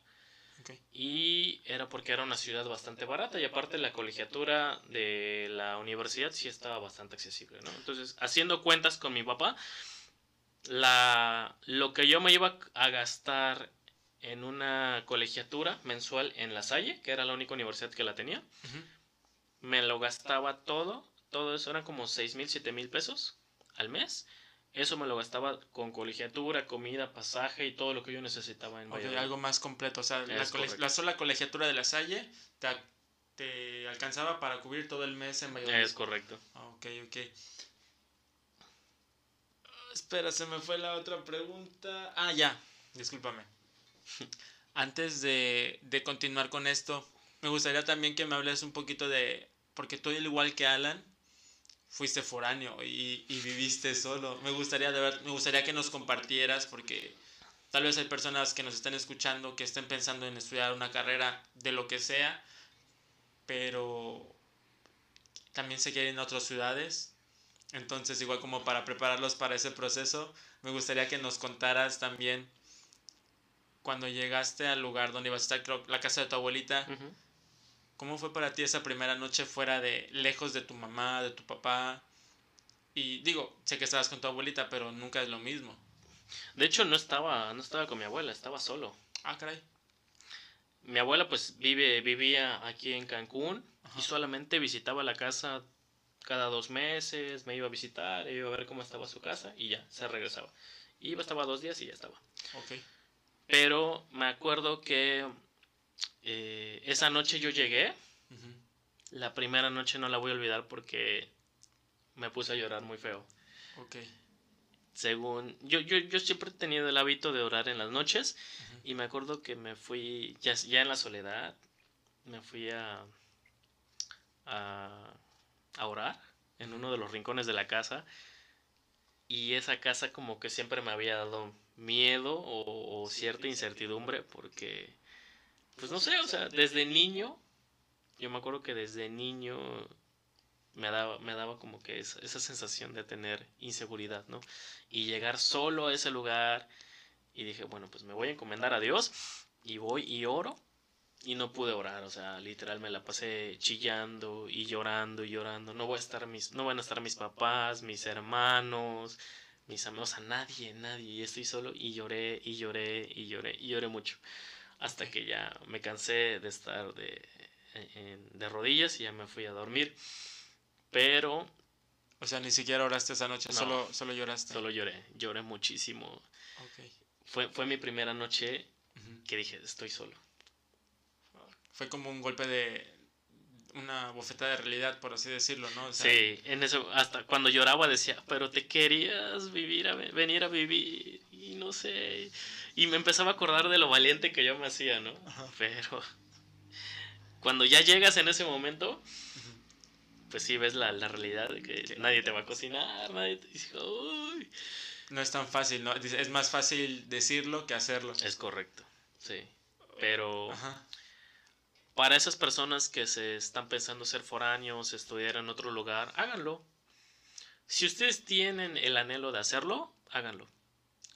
Y era porque era una ciudad bastante barata y aparte la colegiatura de la universidad sí estaba bastante accesible, ¿no? Entonces, haciendo cuentas con mi papá, la, lo que yo me iba a gastar en una colegiatura mensual en La Salle, que era la única universidad que la tenía, me lo gastaba todo, todo eso eran como 6 mil, 7 mil pesos al mes eso me lo gastaba con colegiatura, comida, pasaje y todo lo que yo necesitaba en Valladolid. algo más completo. O sea, la, sola colegiatura de la Salle te, alcanzaba para cubrir todo el mes en Valladolid. Es correcto. Ok, ok. espera, se me fue la otra pregunta. Ah, ya, discúlpame. [laughs] Antes de, de continuar con esto, me gustaría también que me hables un poquito de, porque tú al igual que Alan, fuiste foráneo y, viviste solo. Me gustaría, de ver, me gustaría que nos compartieras porque tal vez hay personas que nos estén escuchando que estén pensando en estudiar una carrera de lo que sea pero también se quieren a otras ciudades. Entonces, igual como para prepararlos para ese proceso, me gustaría que nos contaras también cuando llegaste al lugar donde ibas a estar, la casa de tu abuelita. ¿Cómo fue para ti esa primera noche fuera de, lejos de tu mamá, de tu papá? Y digo, sé que estabas con tu abuelita, pero nunca es lo mismo. De hecho, no estaba, no estaba con mi abuela, estaba solo. Ah, caray. Mi abuela pues vive, vivía aquí en Cancún y solamente visitaba la casa cada dos meses, me iba a visitar, iba a ver cómo estaba su casa y ya, se regresaba. Iba, estaba dos días y ya estaba. Ok. Pero me acuerdo que eh, esa noche yo llegué. La primera noche no la voy a olvidar porque me puse a llorar muy feo. Ok. Según. Yo, yo, yo siempre he tenido el hábito de orar en las noches. Y me acuerdo que me fui. Ya, ya en la soledad. Me fui a. a. a orar. En uno de los rincones de la casa. Y esa casa como que siempre me había dado miedo o, cierta incertidumbre porque, pues no sé, o sea, desde niño, yo me acuerdo que desde niño me daba, me daba como que esa, esa sensación de tener inseguridad, ¿no? Y llegar solo a ese lugar y dije, bueno, pues me voy a encomendar a Dios y voy y oro y no pude orar, o sea, literal me la pasé chillando y llorando y llorando. No voy a estar mis, no van a estar mis papás, mis hermanos, mis amigos, a nadie, nadie. Y estoy solo y lloré y lloré y lloré y lloré mucho. Hasta que ya me cansé de estar de, de rodillas y ya me fui a dormir. Pero... O sea, ni siquiera oraste esa noche, solo, solo lloraste. Solo lloré, lloré muchísimo. Fue, fue mi primera noche que dije, estoy solo. Fue como un golpe de, una bofetada de realidad, por así decirlo, ¿no? sí, en eso, hasta cuando lloraba decía, pero te querías vivir, a, venir a vivir, y no sé, y me empezaba a acordar de lo valiente que yo me hacía, ¿no? Pero cuando ya llegas en ese momento, pues sí ves la, realidad de que nadie te va a cocinar, nadie te dice, Uy. No es tan fácil, ¿no? Es más fácil decirlo que hacerlo. Es correcto, sí. Pero... Ajá para esas personas que se están pensando ser foráneos, estudiar en otro lugar, háganlo. Si ustedes tienen el anhelo de hacerlo, háganlo.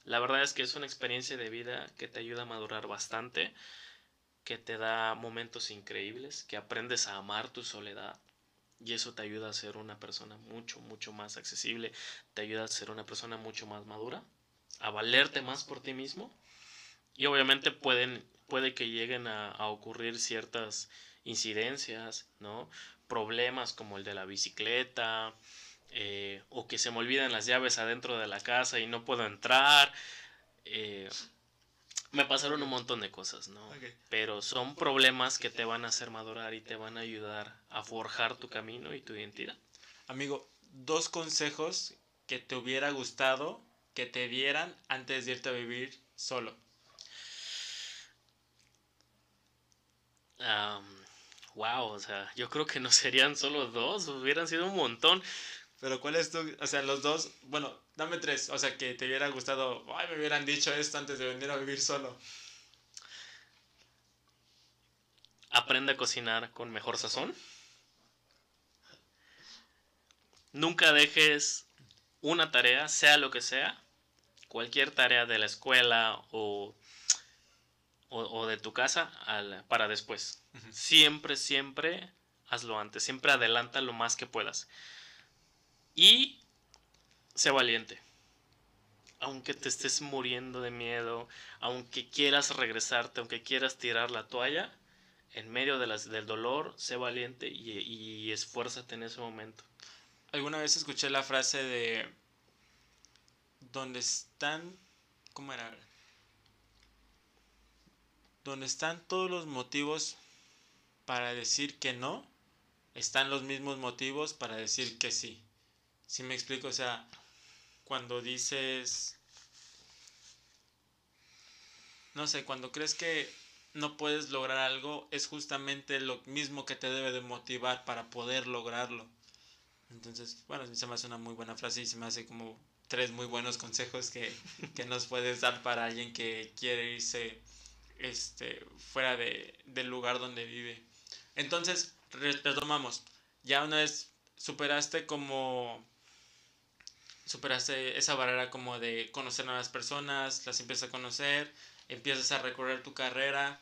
La verdad es que es una experiencia de vida que te ayuda a madurar bastante, que te da momentos increíbles, que aprendes a amar tu soledad y eso te ayuda a ser una persona mucho, mucho más accesible, te ayuda a ser una persona mucho más madura, a valerte más por ti mismo y obviamente pueden puede que lleguen a, ocurrir ciertas incidencias, ¿no? Problemas como el de la bicicleta, eh, o que se me olvidan las llaves adentro de la casa y no puedo entrar. Eh, me pasaron un montón de cosas, ¿no? Pero son problemas que te van a hacer madurar y te van a ayudar a forjar tu camino y tu identidad. Amigo, dos consejos que te hubiera gustado que te dieran antes de irte a vivir solo. wow, o sea, yo creo que no serían solo dos, hubieran sido un montón. Pero ¿cuál es tu, o sea, los dos, bueno, dame tres, o sea, que te hubiera gustado, ay, me hubieran dicho esto antes de venir a vivir solo. Aprende a cocinar con mejor sazón. Nunca dejes una tarea, sea lo que sea, cualquier tarea de la escuela o o, de tu casa para después. Siempre, siempre hazlo antes. Siempre adelanta lo más que puedas. Y sé valiente. Aunque te estés muriendo de miedo, aunque quieras regresarte, aunque quieras tirar la toalla, en medio de las, del dolor, sé valiente y, y esfuérzate en ese momento. Alguna vez escuché la frase de donde están, ¿cómo era? donde están todos los motivos para decir que no, están los mismos motivos para decir que sí. Si me explico? O sea, cuando dices, no sé, cuando crees que no puedes lograr algo, es justamente lo mismo que te debe de motivar para poder lograrlo. Entonces, bueno, se me hace una muy buena frase y se me hace como tres muy buenos [laughs] consejos que, que nos puedes dar para alguien que quiere irse este, fuera de, del lugar donde vive. Entonces, retomamos. Ya una vez superaste como superaste esa barrera como de conocer nuevas personas, las empiezas a conocer, empiezas a recorrer tu carrera.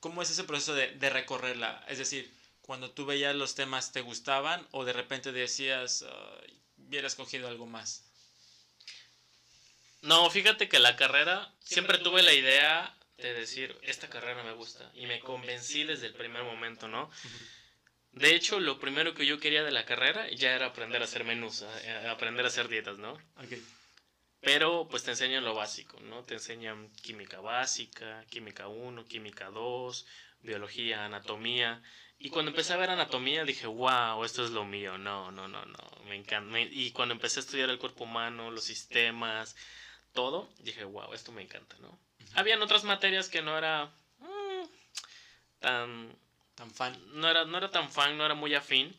¿Cómo es ese proceso de, de recorrerla? Es decir, cuando tú veías los temas te gustaban o de repente decías, hubiera escogido algo más. No, fíjate que la carrera, siempre tuve la idea de decir, esta carrera me gusta. Y me convencí desde el primer momento, ¿no? De hecho, lo primero que yo quería de la carrera ya era aprender a hacer menús, aprender a hacer dietas, ¿no? Pero pues te enseñan lo básico, ¿no? Te enseñan química básica, química 1, química 2, biología, anatomía. Y cuando empecé a ver anatomía dije, wow, esto es lo mío. No, no, no, no, me encanta. Y cuando empecé a estudiar el cuerpo humano, los sistemas, todo, dije, wow, esto me encanta, ¿no? Habían otras materias que no era mm, tan... Tan fan. No era, no era tan fan, no era muy afín,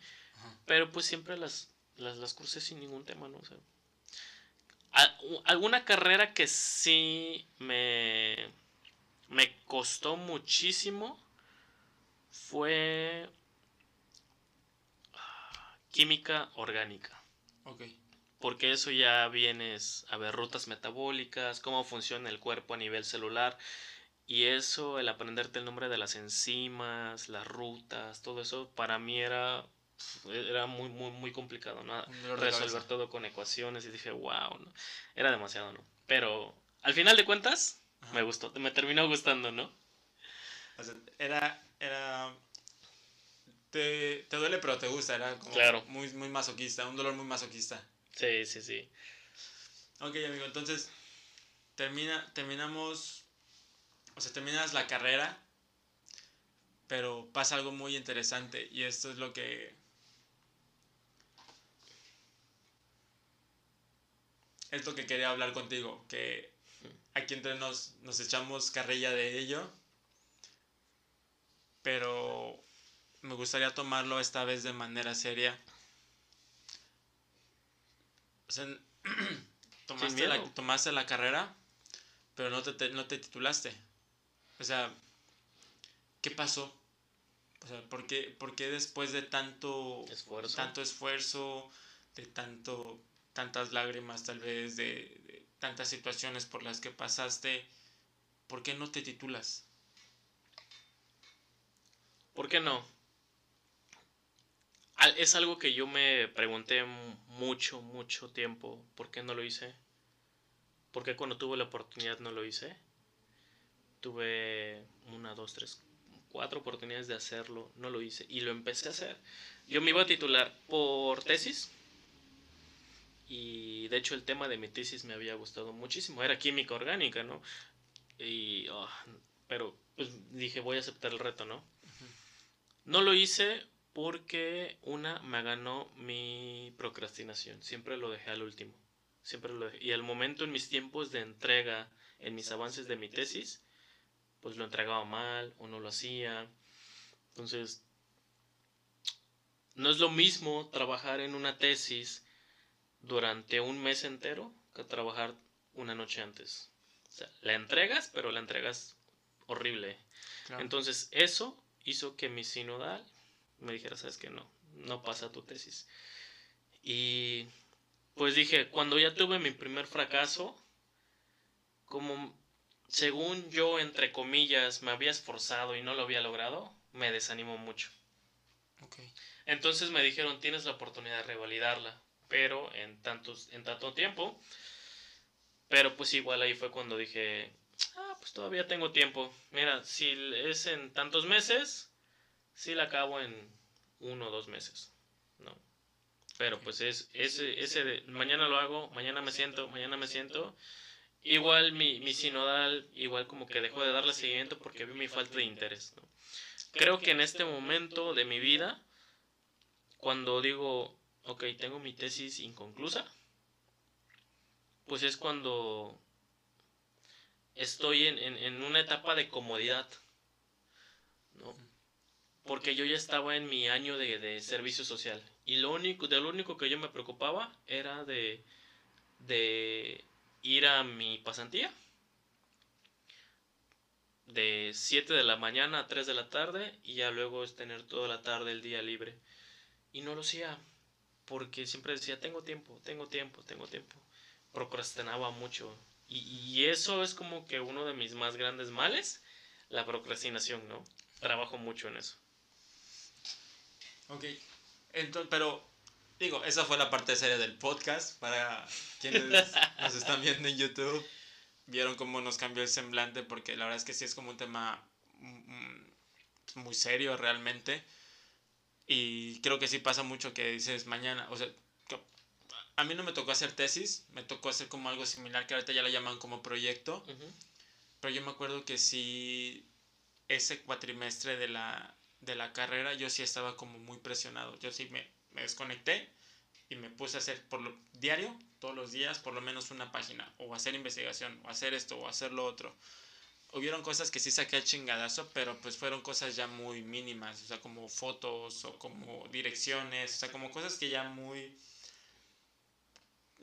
pero pues siempre las, las, las cursé sin ningún tema, ¿no? O sea, alguna carrera que sí me, me costó muchísimo fue ah, química orgánica. Ok porque eso ya vienes a ver rutas metabólicas, cómo funciona el cuerpo a nivel celular. Y eso, el aprenderte el nombre de las enzimas, las rutas, todo eso, para mí era, era muy, muy, muy complicado, ¿no? Resolver todo con ecuaciones y dije, wow, ¿no? Era demasiado, ¿no? Pero al final de cuentas, me gustó, me terminó gustando, ¿no? O sea, era, era, te, te duele pero te gusta, era como muy, muy masoquista, un dolor muy masoquista. Sí, sí, sí. Ok, amigo, entonces termina, terminamos, o sea, terminas la carrera, pero pasa algo muy interesante y esto es lo que... Es lo que quería hablar contigo, que aquí entre nos, nos echamos carrilla de ello, pero me gustaría tomarlo esta vez de manera seria sea, [clears throat] tomaste, la, tomaste la carrera, pero no te, no te titulaste. O sea, ¿qué pasó? O sea, ¿por qué, por qué después de tanto esfuerzo, tanto esfuerzo de tanto, tantas lágrimas tal vez, de, de, tantas situaciones por las que pasaste, ¿por qué no te titulas? ¿Por qué no? es algo que yo me pregunté mucho, mucho tiempo. ¿Por qué no lo hice? ¿Por qué cuando tuve la oportunidad no lo hice? Tuve una, dos, tres, cuatro oportunidades de hacerlo, no lo hice y lo empecé a hacer. Yo me iba a titular por tesis y de hecho el tema de mi tesis me había gustado muchísimo. Era química orgánica, ¿no? Y, oh, pero pues dije voy a aceptar el reto, ¿no? No lo hice porque una me ganó mi procrastinación. Siempre lo dejé al último. Siempre lo dejé. Y al momento en mis tiempos de entrega, en mis avances de mi tesis, pues lo entregaba mal o no lo hacía. Entonces, no es lo mismo trabajar en una tesis durante un mes entero que trabajar una noche antes. O sea, la entregas, pero la entregas horrible. Entonces, eso hizo que mi sinodal me dijera, sabes que no, no pasa tu tesis. Y pues dije, cuando ya tuve mi primer fracaso, como según yo, entre comillas, me había esforzado y no lo había logrado, me desanimó mucho. Entonces me dijeron, tienes la oportunidad de revalidarla, pero en, tantos, en tanto tiempo. Pero pues igual ahí fue cuando dije, ah, pues todavía tengo tiempo. Mira, si es en tantos meses, sí la acabo en uno o dos meses, ¿no? Pero pues es ese, ese de mañana lo hago, mañana me siento, mañana me siento. Igual mi, mi sinodal, igual como que dejó de darle seguimiento porque vi mi falta de interés, ¿no? Creo que en este momento de mi vida, cuando digo, ok, tengo mi tesis inconclusa, pues es cuando estoy en, en, en una etapa de comodidad, ¿no? porque yo ya estaba en mi año de, servicio social y lo único, de lo único que yo me preocupaba era de, de ir a mi pasantía de 7 de la mañana a 3 de la tarde y ya luego es tener toda la tarde el día libre. Y no lo hacía porque siempre decía, tengo tiempo, tengo tiempo, tengo tiempo. Procrastinaba mucho. Y, y eso es como que uno de mis más grandes males, la procrastinación, ¿no? Trabajo mucho en eso. Ok. Entonces, pero, digo, esa fue la parte seria del podcast. Para quienes [laughs] nos están viendo en YouTube, vieron cómo nos cambió el semblante, porque la verdad es que sí es como un tema mm, muy serio realmente. Y creo que sí pasa mucho que dices mañana, o sea, a mí no me tocó hacer tesis, me tocó hacer como algo similar, que ahorita ya lo llaman como proyecto. Pero yo me acuerdo que sí, ese cuatrimestre de la, de la carrera, yo sí estaba como muy presionado. Yo sí me, me desconecté y me puse a hacer por lo, diario, todos los días, por lo menos una página, o hacer investigación, o hacer esto, o hacer lo otro. Hubieron cosas que sí saqué a chingadazo, pero pues fueron cosas ya muy mínimas, o sea, como fotos o como direcciones, o sea, como cosas que ya muy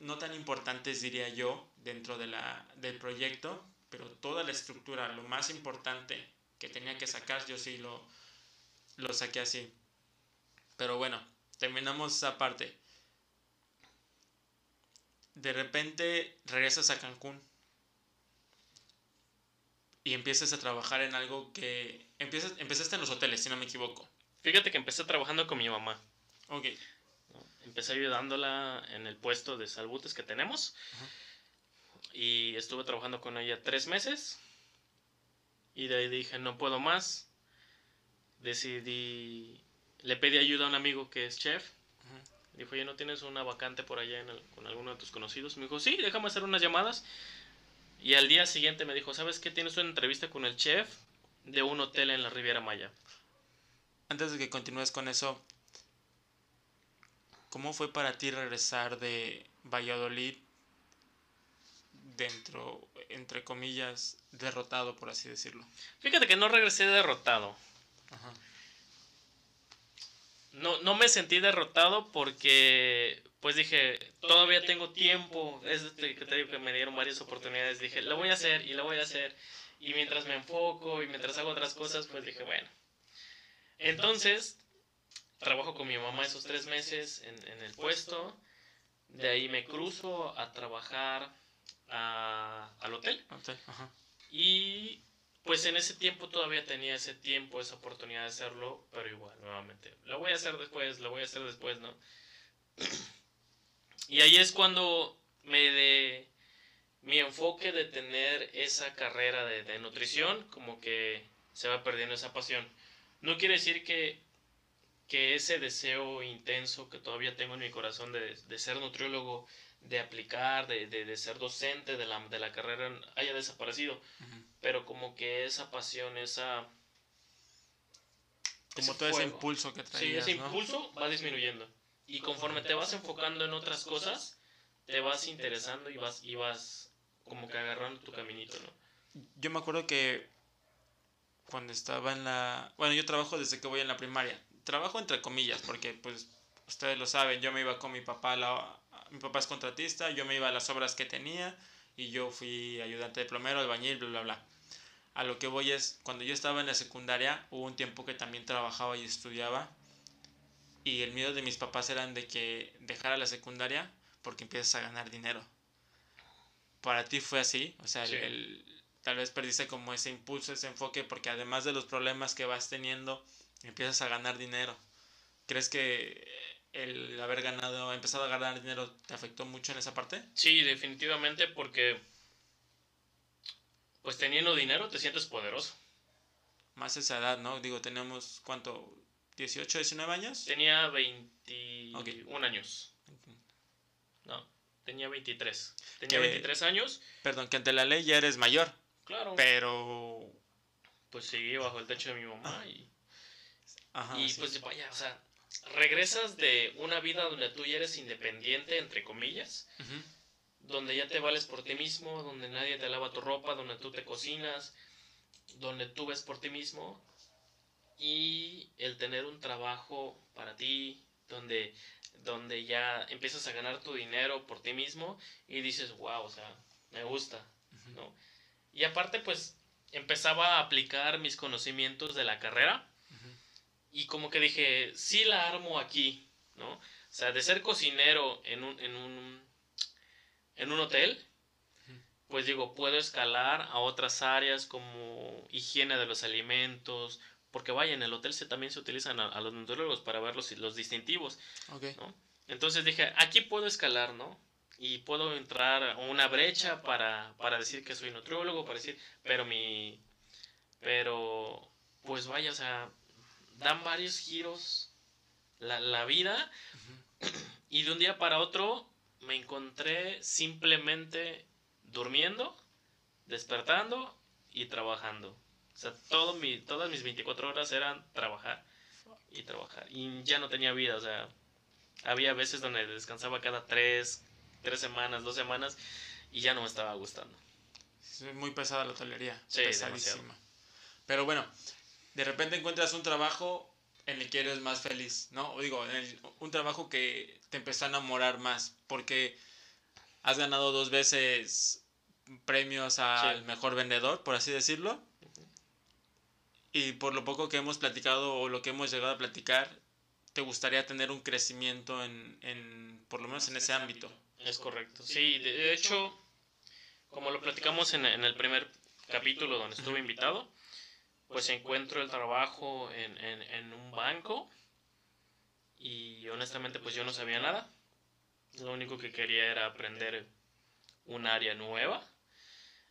no tan importantes diría yo dentro de la, del proyecto, pero toda la estructura, lo más importante que tenía que sacar, yo sí lo, lo saqué así. Pero bueno, terminamos esa parte. De repente regresas a Cancún y empiezas a trabajar en algo que... Empiezas, empezaste en los hoteles, si no me equivoco. Fíjate que empecé trabajando con mi mamá. Ok. Empecé ayudándola en el puesto de salbutes que tenemos. Y estuve trabajando con ella tres meses. Y de ahí dije, no puedo más. Decidí, le pedí ayuda a un amigo que es chef. Dijo, oye, ¿no tienes una vacante por allá con alguno de tus conocidos? Me dijo, sí, déjame hacer unas llamadas. Y al día siguiente me dijo, ¿sabes qué? Tienes una entrevista con el chef de un hotel en la Riviera Maya. Antes de que continúes con eso, ¿cómo fue para ti regresar de Valladolid dentro, entre comillas, derrotado, por así decirlo? Fíjate que no regresé derrotado. No, no me sentí derrotado porque, pues dije, todavía tengo tiempo. Es que te digo que me dieron varias oportunidades. Dije, lo voy a hacer y lo voy a hacer. Y mientras me enfoco y mientras hago otras cosas, pues dije, bueno. Entonces, trabajo con mi mamá esos tres meses en, en el puesto. De ahí me cruzo a trabajar al hotel. Y pues en ese tiempo todavía tenía ese tiempo, esa oportunidad de hacerlo, pero igual, nuevamente, lo voy a hacer después, lo voy a hacer después, ¿no? [clears throat] Y ahí es cuando me de mi enfoque de tener esa carrera de, nutrición, como que se va perdiendo esa pasión. No quiere decir que, que ese deseo intenso que todavía tengo en mi corazón de, de ser nutriólogo de aplicar, de, de, ser docente de la, de la, carrera haya desaparecido. Pero como que esa pasión, esa... Como todo ese impulso que traías, Sí, ese impulso va disminuyendo. Y conforme te vas enfocando en otras cosas, te vas interesando y vas, y vas como que agarrando tu caminito, ¿no? Yo me acuerdo que cuando estaba en la... Bueno, yo trabajo desde que voy en la primaria. Trabajo entre comillas, porque pues ustedes lo saben, yo me iba con mi papá a la, mi papá es contratista, yo me iba a las obras que tenía y yo fui ayudante de plomero, albañil, bla, bla, bla. A lo que voy es, cuando yo estaba en la secundaria, hubo un tiempo que también trabajaba y estudiaba y el miedo de mis papás era de que dejara la secundaria porque empiezas a ganar dinero. Para ti fue así, o sea, el, tal vez perdiste como ese impulso, ese enfoque, porque además de los problemas que vas teniendo, empiezas a ganar dinero. ¿Crees que el haber ganado, empezado a ganar dinero, te afectó mucho en esa parte? Sí, definitivamente porque pues teniendo dinero te sientes poderoso. Más esa edad, ¿no? Digo, tenemos cuánto, 18, 19 años? Tenía 21 años. No, tenía 23. Tenía 23 años. Perdón, que ante la ley ya eres mayor. Claro. Pero... Pues seguí bajo el techo de mi mamá y... Ajá, y pues vaya, o sea, regresas de una vida donde tú ya eres independiente, entre comillas, donde ya te vales por ti mismo, donde nadie te lava tu ropa, donde tú te cocinas, donde tú ves por ti mismo, y el tener un trabajo para ti, donde, donde ya empiezas a ganar tu dinero por ti mismo y dices, wow, o sea, me gusta, ¿no? Y aparte, pues, empezaba a aplicar mis conocimientos de la carrera y como que dije, sí la armo aquí, ¿no? O sea, de ser cocinero en un, en un, en un hotel, pues digo, puedo escalar a otras áreas como higiene de los alimentos, porque vaya, en el hotel se, también se utilizan a, los nutriólogos para ver los, los distintivos. ¿no? Entonces dije, aquí puedo escalar, ¿no? Y puedo entrar a una brecha para, para decir que soy nutriólogo, para decir, pero mi... Pero, pues vaya, o sea, dan varios giros la, la vida y de un día para otro me encontré simplemente durmiendo, despertando y trabajando. O sea, todo mi, todas mis 24 horas eran trabajar y trabajar. Y ya no tenía vida, o sea, había veces donde descansaba cada tres, tres semanas, dos semanas y ya no me estaba gustando. Es muy pesada la hotelería. Sí, pesadísima. Pero bueno, de repente encuentras un trabajo en el que eres más feliz, ¿no? O digo, un trabajo que te empezó a enamorar más, porque has ganado dos veces premios al mejor vendedor, por así decirlo. Y por lo poco que hemos platicado o lo que hemos llegado a platicar, te gustaría tener un crecimiento en, en por lo menos en ese ámbito. Es correcto. Sí, de hecho, como lo platicamos en, en el primer capítulo donde estuve invitado, pues encuentro el trabajo en, en, un banco y honestamente pues yo no sabía nada. Lo único que quería era aprender un área nueva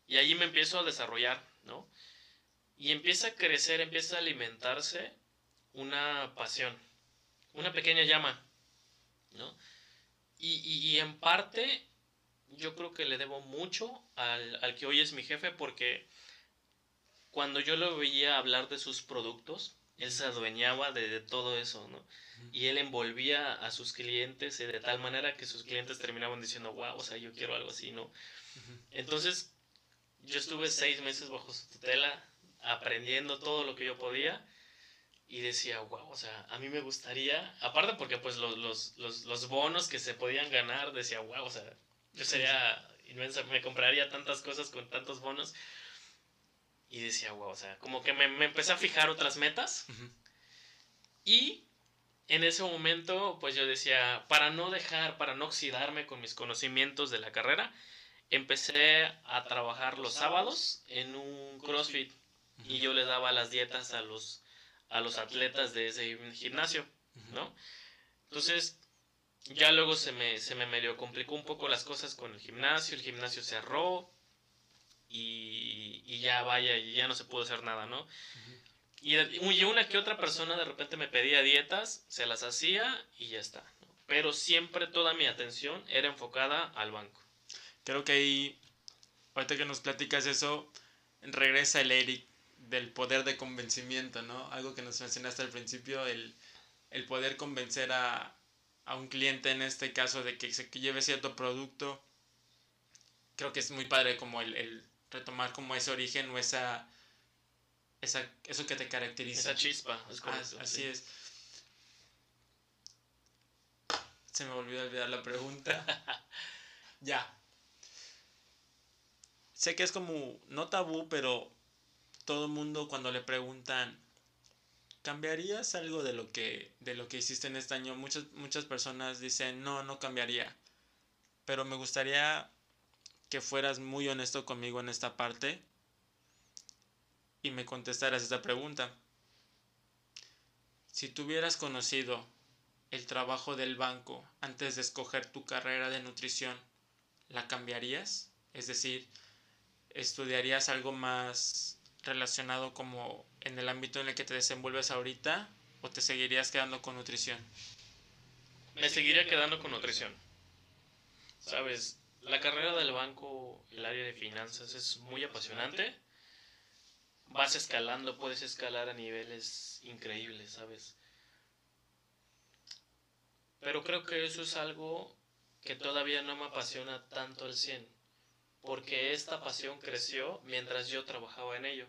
y allí me empiezo a desarrollar, ¿no? Y empieza a crecer, empieza a alimentarse una pasión, una pequeña llama, ¿no? Y, y, y en parte yo creo que le debo mucho al, al que hoy es mi jefe porque cuando yo lo veía hablar de sus productos, él se adueñaba de, todo eso, ¿no? Y él envolvía a sus clientes de tal manera que sus clientes terminaban diciendo, wow, o sea, yo quiero algo así, ¿no? Entonces, yo estuve seis meses bajo su tutela, aprendiendo todo lo que yo podía, y decía, wow, o sea, a mí me gustaría, aparte porque pues los, los, los, los bonos que se podían ganar, decía, wow, o sea, yo sería inmensa, me compraría tantas cosas con tantos bonos, y decía, wow, o sea, como que me, me empecé a fijar otras metas. Y en ese momento, pues yo decía, para no dejar, para no oxidarme con mis conocimientos de la carrera, empecé a trabajar los sábados en un CrossFit. Y yo le daba las dietas a los, a los atletas de ese gimnasio, ¿no? Entonces, ya luego se me, se me medio complicó un poco las cosas con el gimnasio, el gimnasio cerró, y, y ya vaya, y ya no se pudo hacer nada, ¿no? y, y, una que otra persona de repente me pedía dietas, se las hacía y ya está. Pero siempre toda mi atención era enfocada al banco. Creo que ahí, ahorita que nos platicas eso, regresa el Eric del poder de convencimiento, ¿no? Algo que nos mencionaste al principio, el, el poder convencer a, a, un cliente en este caso de que se lleve cierto producto. Creo que es muy padre como el, el retomar como ese origen o esa, esa eso que te caracteriza. Esa chispa, es ah, así es. Se me olvidó olvidar la pregunta. [laughs] ya. Sé que es como, no tabú, pero todo el mundo cuando le preguntan, ¿cambiarías algo de lo que, de lo que hiciste en este año? Muchas, muchas personas dicen, no, no cambiaría. Pero me gustaría que fueras muy honesto conmigo en esta parte y me contestaras esta pregunta. Si tuvieras conocido el trabajo del banco antes de escoger tu carrera de nutrición, ¿la cambiarías? Es decir, ¿estudiarías algo más relacionado como en el ámbito en el que te desenvuelves ahorita o te seguirías quedando con nutrición? Me seguiría quedando con nutrición. Sabes, la carrera del banco, el área de finanzas es muy apasionante. Vas escalando, puedes escalar a niveles increíbles, ¿sabes? Pero creo que eso es algo que todavía no me apasiona tanto al 100, porque esta pasión creció mientras yo trabajaba en ello.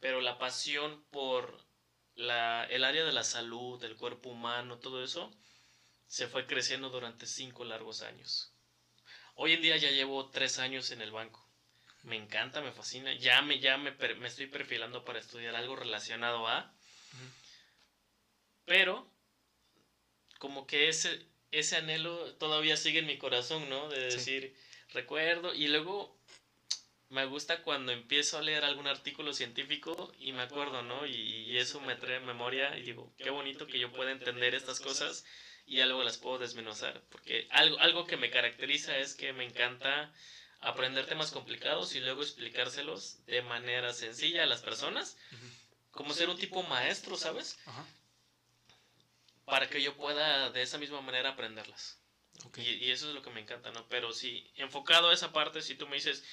Pero la pasión por la, el área de la salud, del cuerpo humano, todo eso, se fue creciendo durante cinco largos años. Hoy en día ya llevo tres años en el banco. me encanta, me fascina. Ya me, ya me, me estoy perfilando para estudiar algo relacionado a. Pero, como que ese, ese anhelo todavía sigue en mi corazón, ¿no? De decir, recuerdo. Y luego me gusta cuando empiezo a leer algún artículo científico y me acuerdo, ¿no? Y, eso me trae memoria y digo, qué bonito que yo pueda entender estas cosas y ya luego las puedo desmenuzar. Porque algo, algo que me caracteriza es que me encanta aprender temas complicados y luego explicárselos de manera sencilla a las personas, como ser un tipo maestro, ¿sabes? Para que yo pueda de esa misma manera aprenderlas. Y, eso es lo que me encanta, ¿no? Pero si enfocado a esa parte, si tú me dices,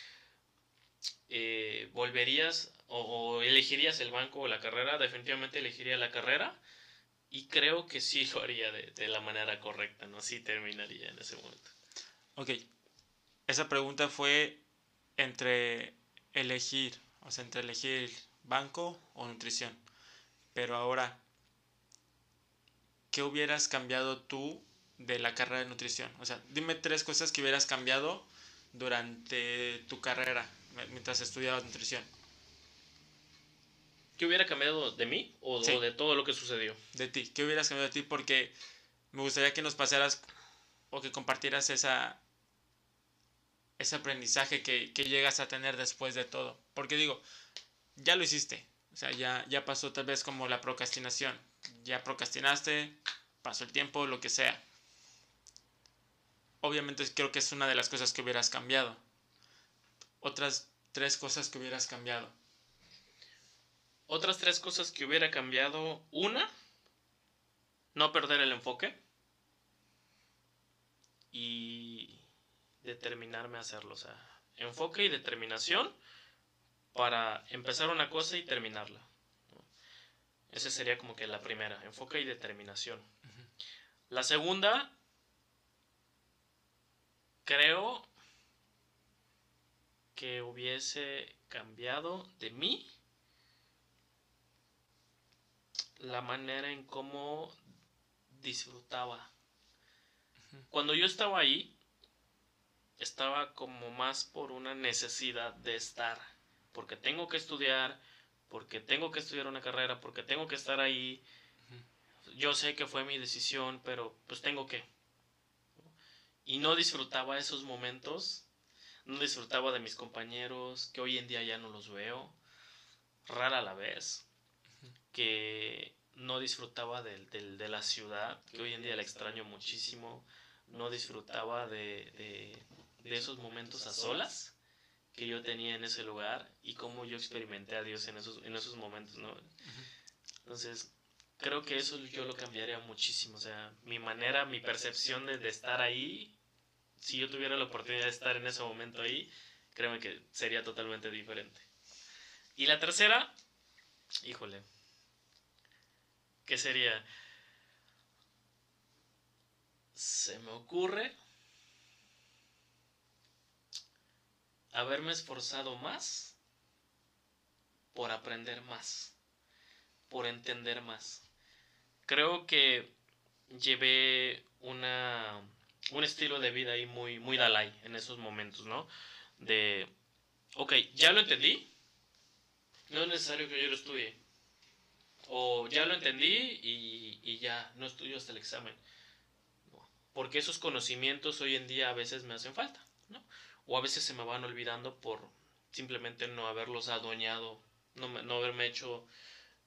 eh, ¿volverías o, elegirías el banco o la carrera? Definitivamente elegiría la carrera. Y creo que sí lo haría de, de la manera correcta, ¿no? Sí terminaría en ese momento. Ok, esa pregunta fue entre elegir, o sea, entre elegir banco o nutrición. Pero ahora, ¿qué hubieras cambiado tú de la carrera de nutrición? O sea, dime tres cosas que hubieras cambiado durante tu carrera mientras estudiabas nutrición. ¿Qué hubiera cambiado de mí o, de todo lo que sucedió? De ti. ¿Qué hubieras cambiado de ti? Porque me gustaría que nos pasaras o que compartieras esa, ese aprendizaje que, llegas a tener después de todo. Porque digo, ya lo hiciste. O sea, ya, ya pasó tal vez como la procrastinación. Ya procrastinaste, pasó el tiempo, lo que sea. Obviamente creo que es una de las cosas que hubieras cambiado. Otras tres cosas que hubieras cambiado. Otras tres cosas que hubiera cambiado. Una, no perder el enfoque. Y determinarme a hacerlo. O sea, enfoque y determinación para empezar una cosa y terminarla. Esa sería como que la primera, enfoque y determinación. La segunda, creo que hubiese cambiado de mí la manera en cómo disfrutaba. Cuando yo estaba ahí, estaba como más por una necesidad de estar, porque tengo que estudiar, porque tengo que estudiar una carrera, porque tengo que estar ahí. Yo sé que fue mi decisión, pero pues tengo que. Y no disfrutaba esos momentos, no disfrutaba de mis compañeros, que hoy en día ya no los veo, rara la vez, que no disfrutaba de, de la ciudad, que hoy en día la extraño muchísimo, no disfrutaba de, de esos momentos a solas que yo tenía en ese lugar y cómo yo experimenté a Dios en esos, en esos momentos, ¿no? Entonces, creo que eso yo lo cambiaría muchísimo, o sea, mi manera, mi percepción de, estar ahí, si yo tuviera la oportunidad de estar en ese momento ahí, créeme que sería totalmente diferente. Y la tercera, híjole, ¿qué sería? Se me ocurre haberme esforzado más por aprender más, por entender más. Creo que llevé una, un estilo de vida ahí muy, muy Dalai en esos momentos, ¿no? De, ok, ya lo entendí, no es necesario que yo lo estudie. O ya lo entendí y, y ya, no estudio hasta el examen. Porque esos conocimientos hoy en día a veces me hacen falta, ¿no? o a veces se me van olvidando por simplemente no haberlos adueñado, no, no haberme hecho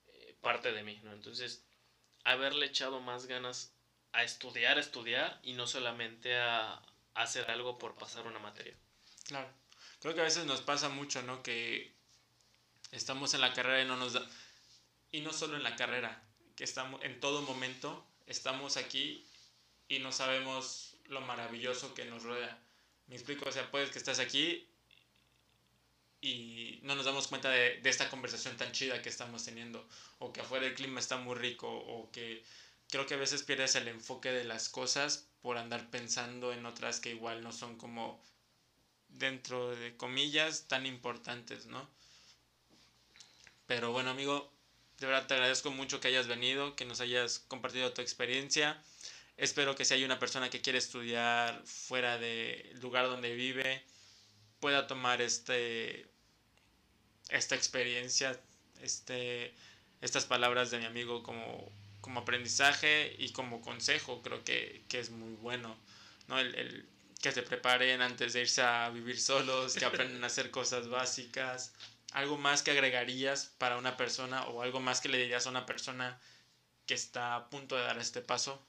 eh, parte de mí, ¿no? Entonces, haberle echado más ganas a estudiar, a estudiar y no solamente a, hacer algo por pasar una materia. Claro. Creo que a veces nos pasa mucho, ¿no? Que estamos en la carrera y no nos da... Y no solo en la carrera, que estamos en todo momento, estamos aquí y no sabemos lo maravilloso que nos rodea. Me explico, o sea, puedes que estás aquí y no nos damos cuenta de, de, esta conversación tan chida que estamos teniendo, o que afuera el clima está muy rico, o que creo que a veces pierdes el enfoque de las cosas por andar pensando en otras que igual no son como dentro de comillas tan importantes, ¿no? Pero bueno, amigo, de verdad te agradezco mucho que hayas venido, que nos hayas compartido tu experiencia. Espero que si hay una persona que quiere estudiar fuera del lugar donde vive, pueda tomar este esta experiencia, este, estas palabras de mi amigo como, como aprendizaje y como consejo, creo que, es muy bueno, ¿no? El, que se preparen antes de irse a vivir solos, que [laughs] aprendan a hacer cosas básicas, algo más que agregarías para una persona o algo más que le dirías a una persona que está a punto de dar este paso.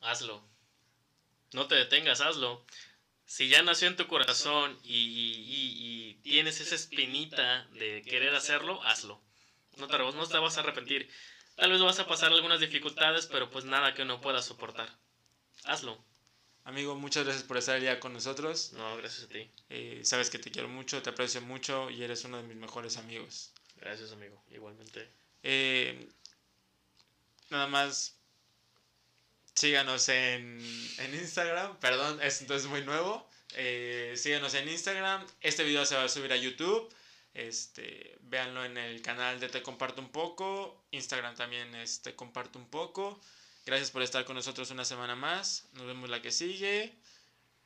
Hazlo. No te detengas, hazlo si ya nació en tu corazón y, tienes esa espinita de querer hacerlo, hazlo. No te, no te vas a arrepentir. Tal vez vas a pasar algunas dificultades, pero pues nada que no puedas soportar. Hazlo. Amigo, muchas gracias por estar día con nosotros. No, gracias a ti. Eh, sabes que te quiero mucho, te aprecio mucho y eres uno de mis mejores amigos. Gracias, amigo. Igualmente. Eh, nada más síganos en, Instagram. Perdón, esto es muy nuevo. Eh, síganos en Instagram. Este video se va a subir a YouTube. Este, véanlo en el canal de Te Comparto un poco. Instagram también es Te Comparto un poco. Gracias por estar con nosotros una semana más. Nos vemos la que sigue.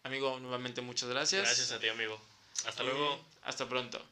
Amigo, nuevamente muchas gracias. Gracias a ti, amigo. Hasta luego. Hasta pronto.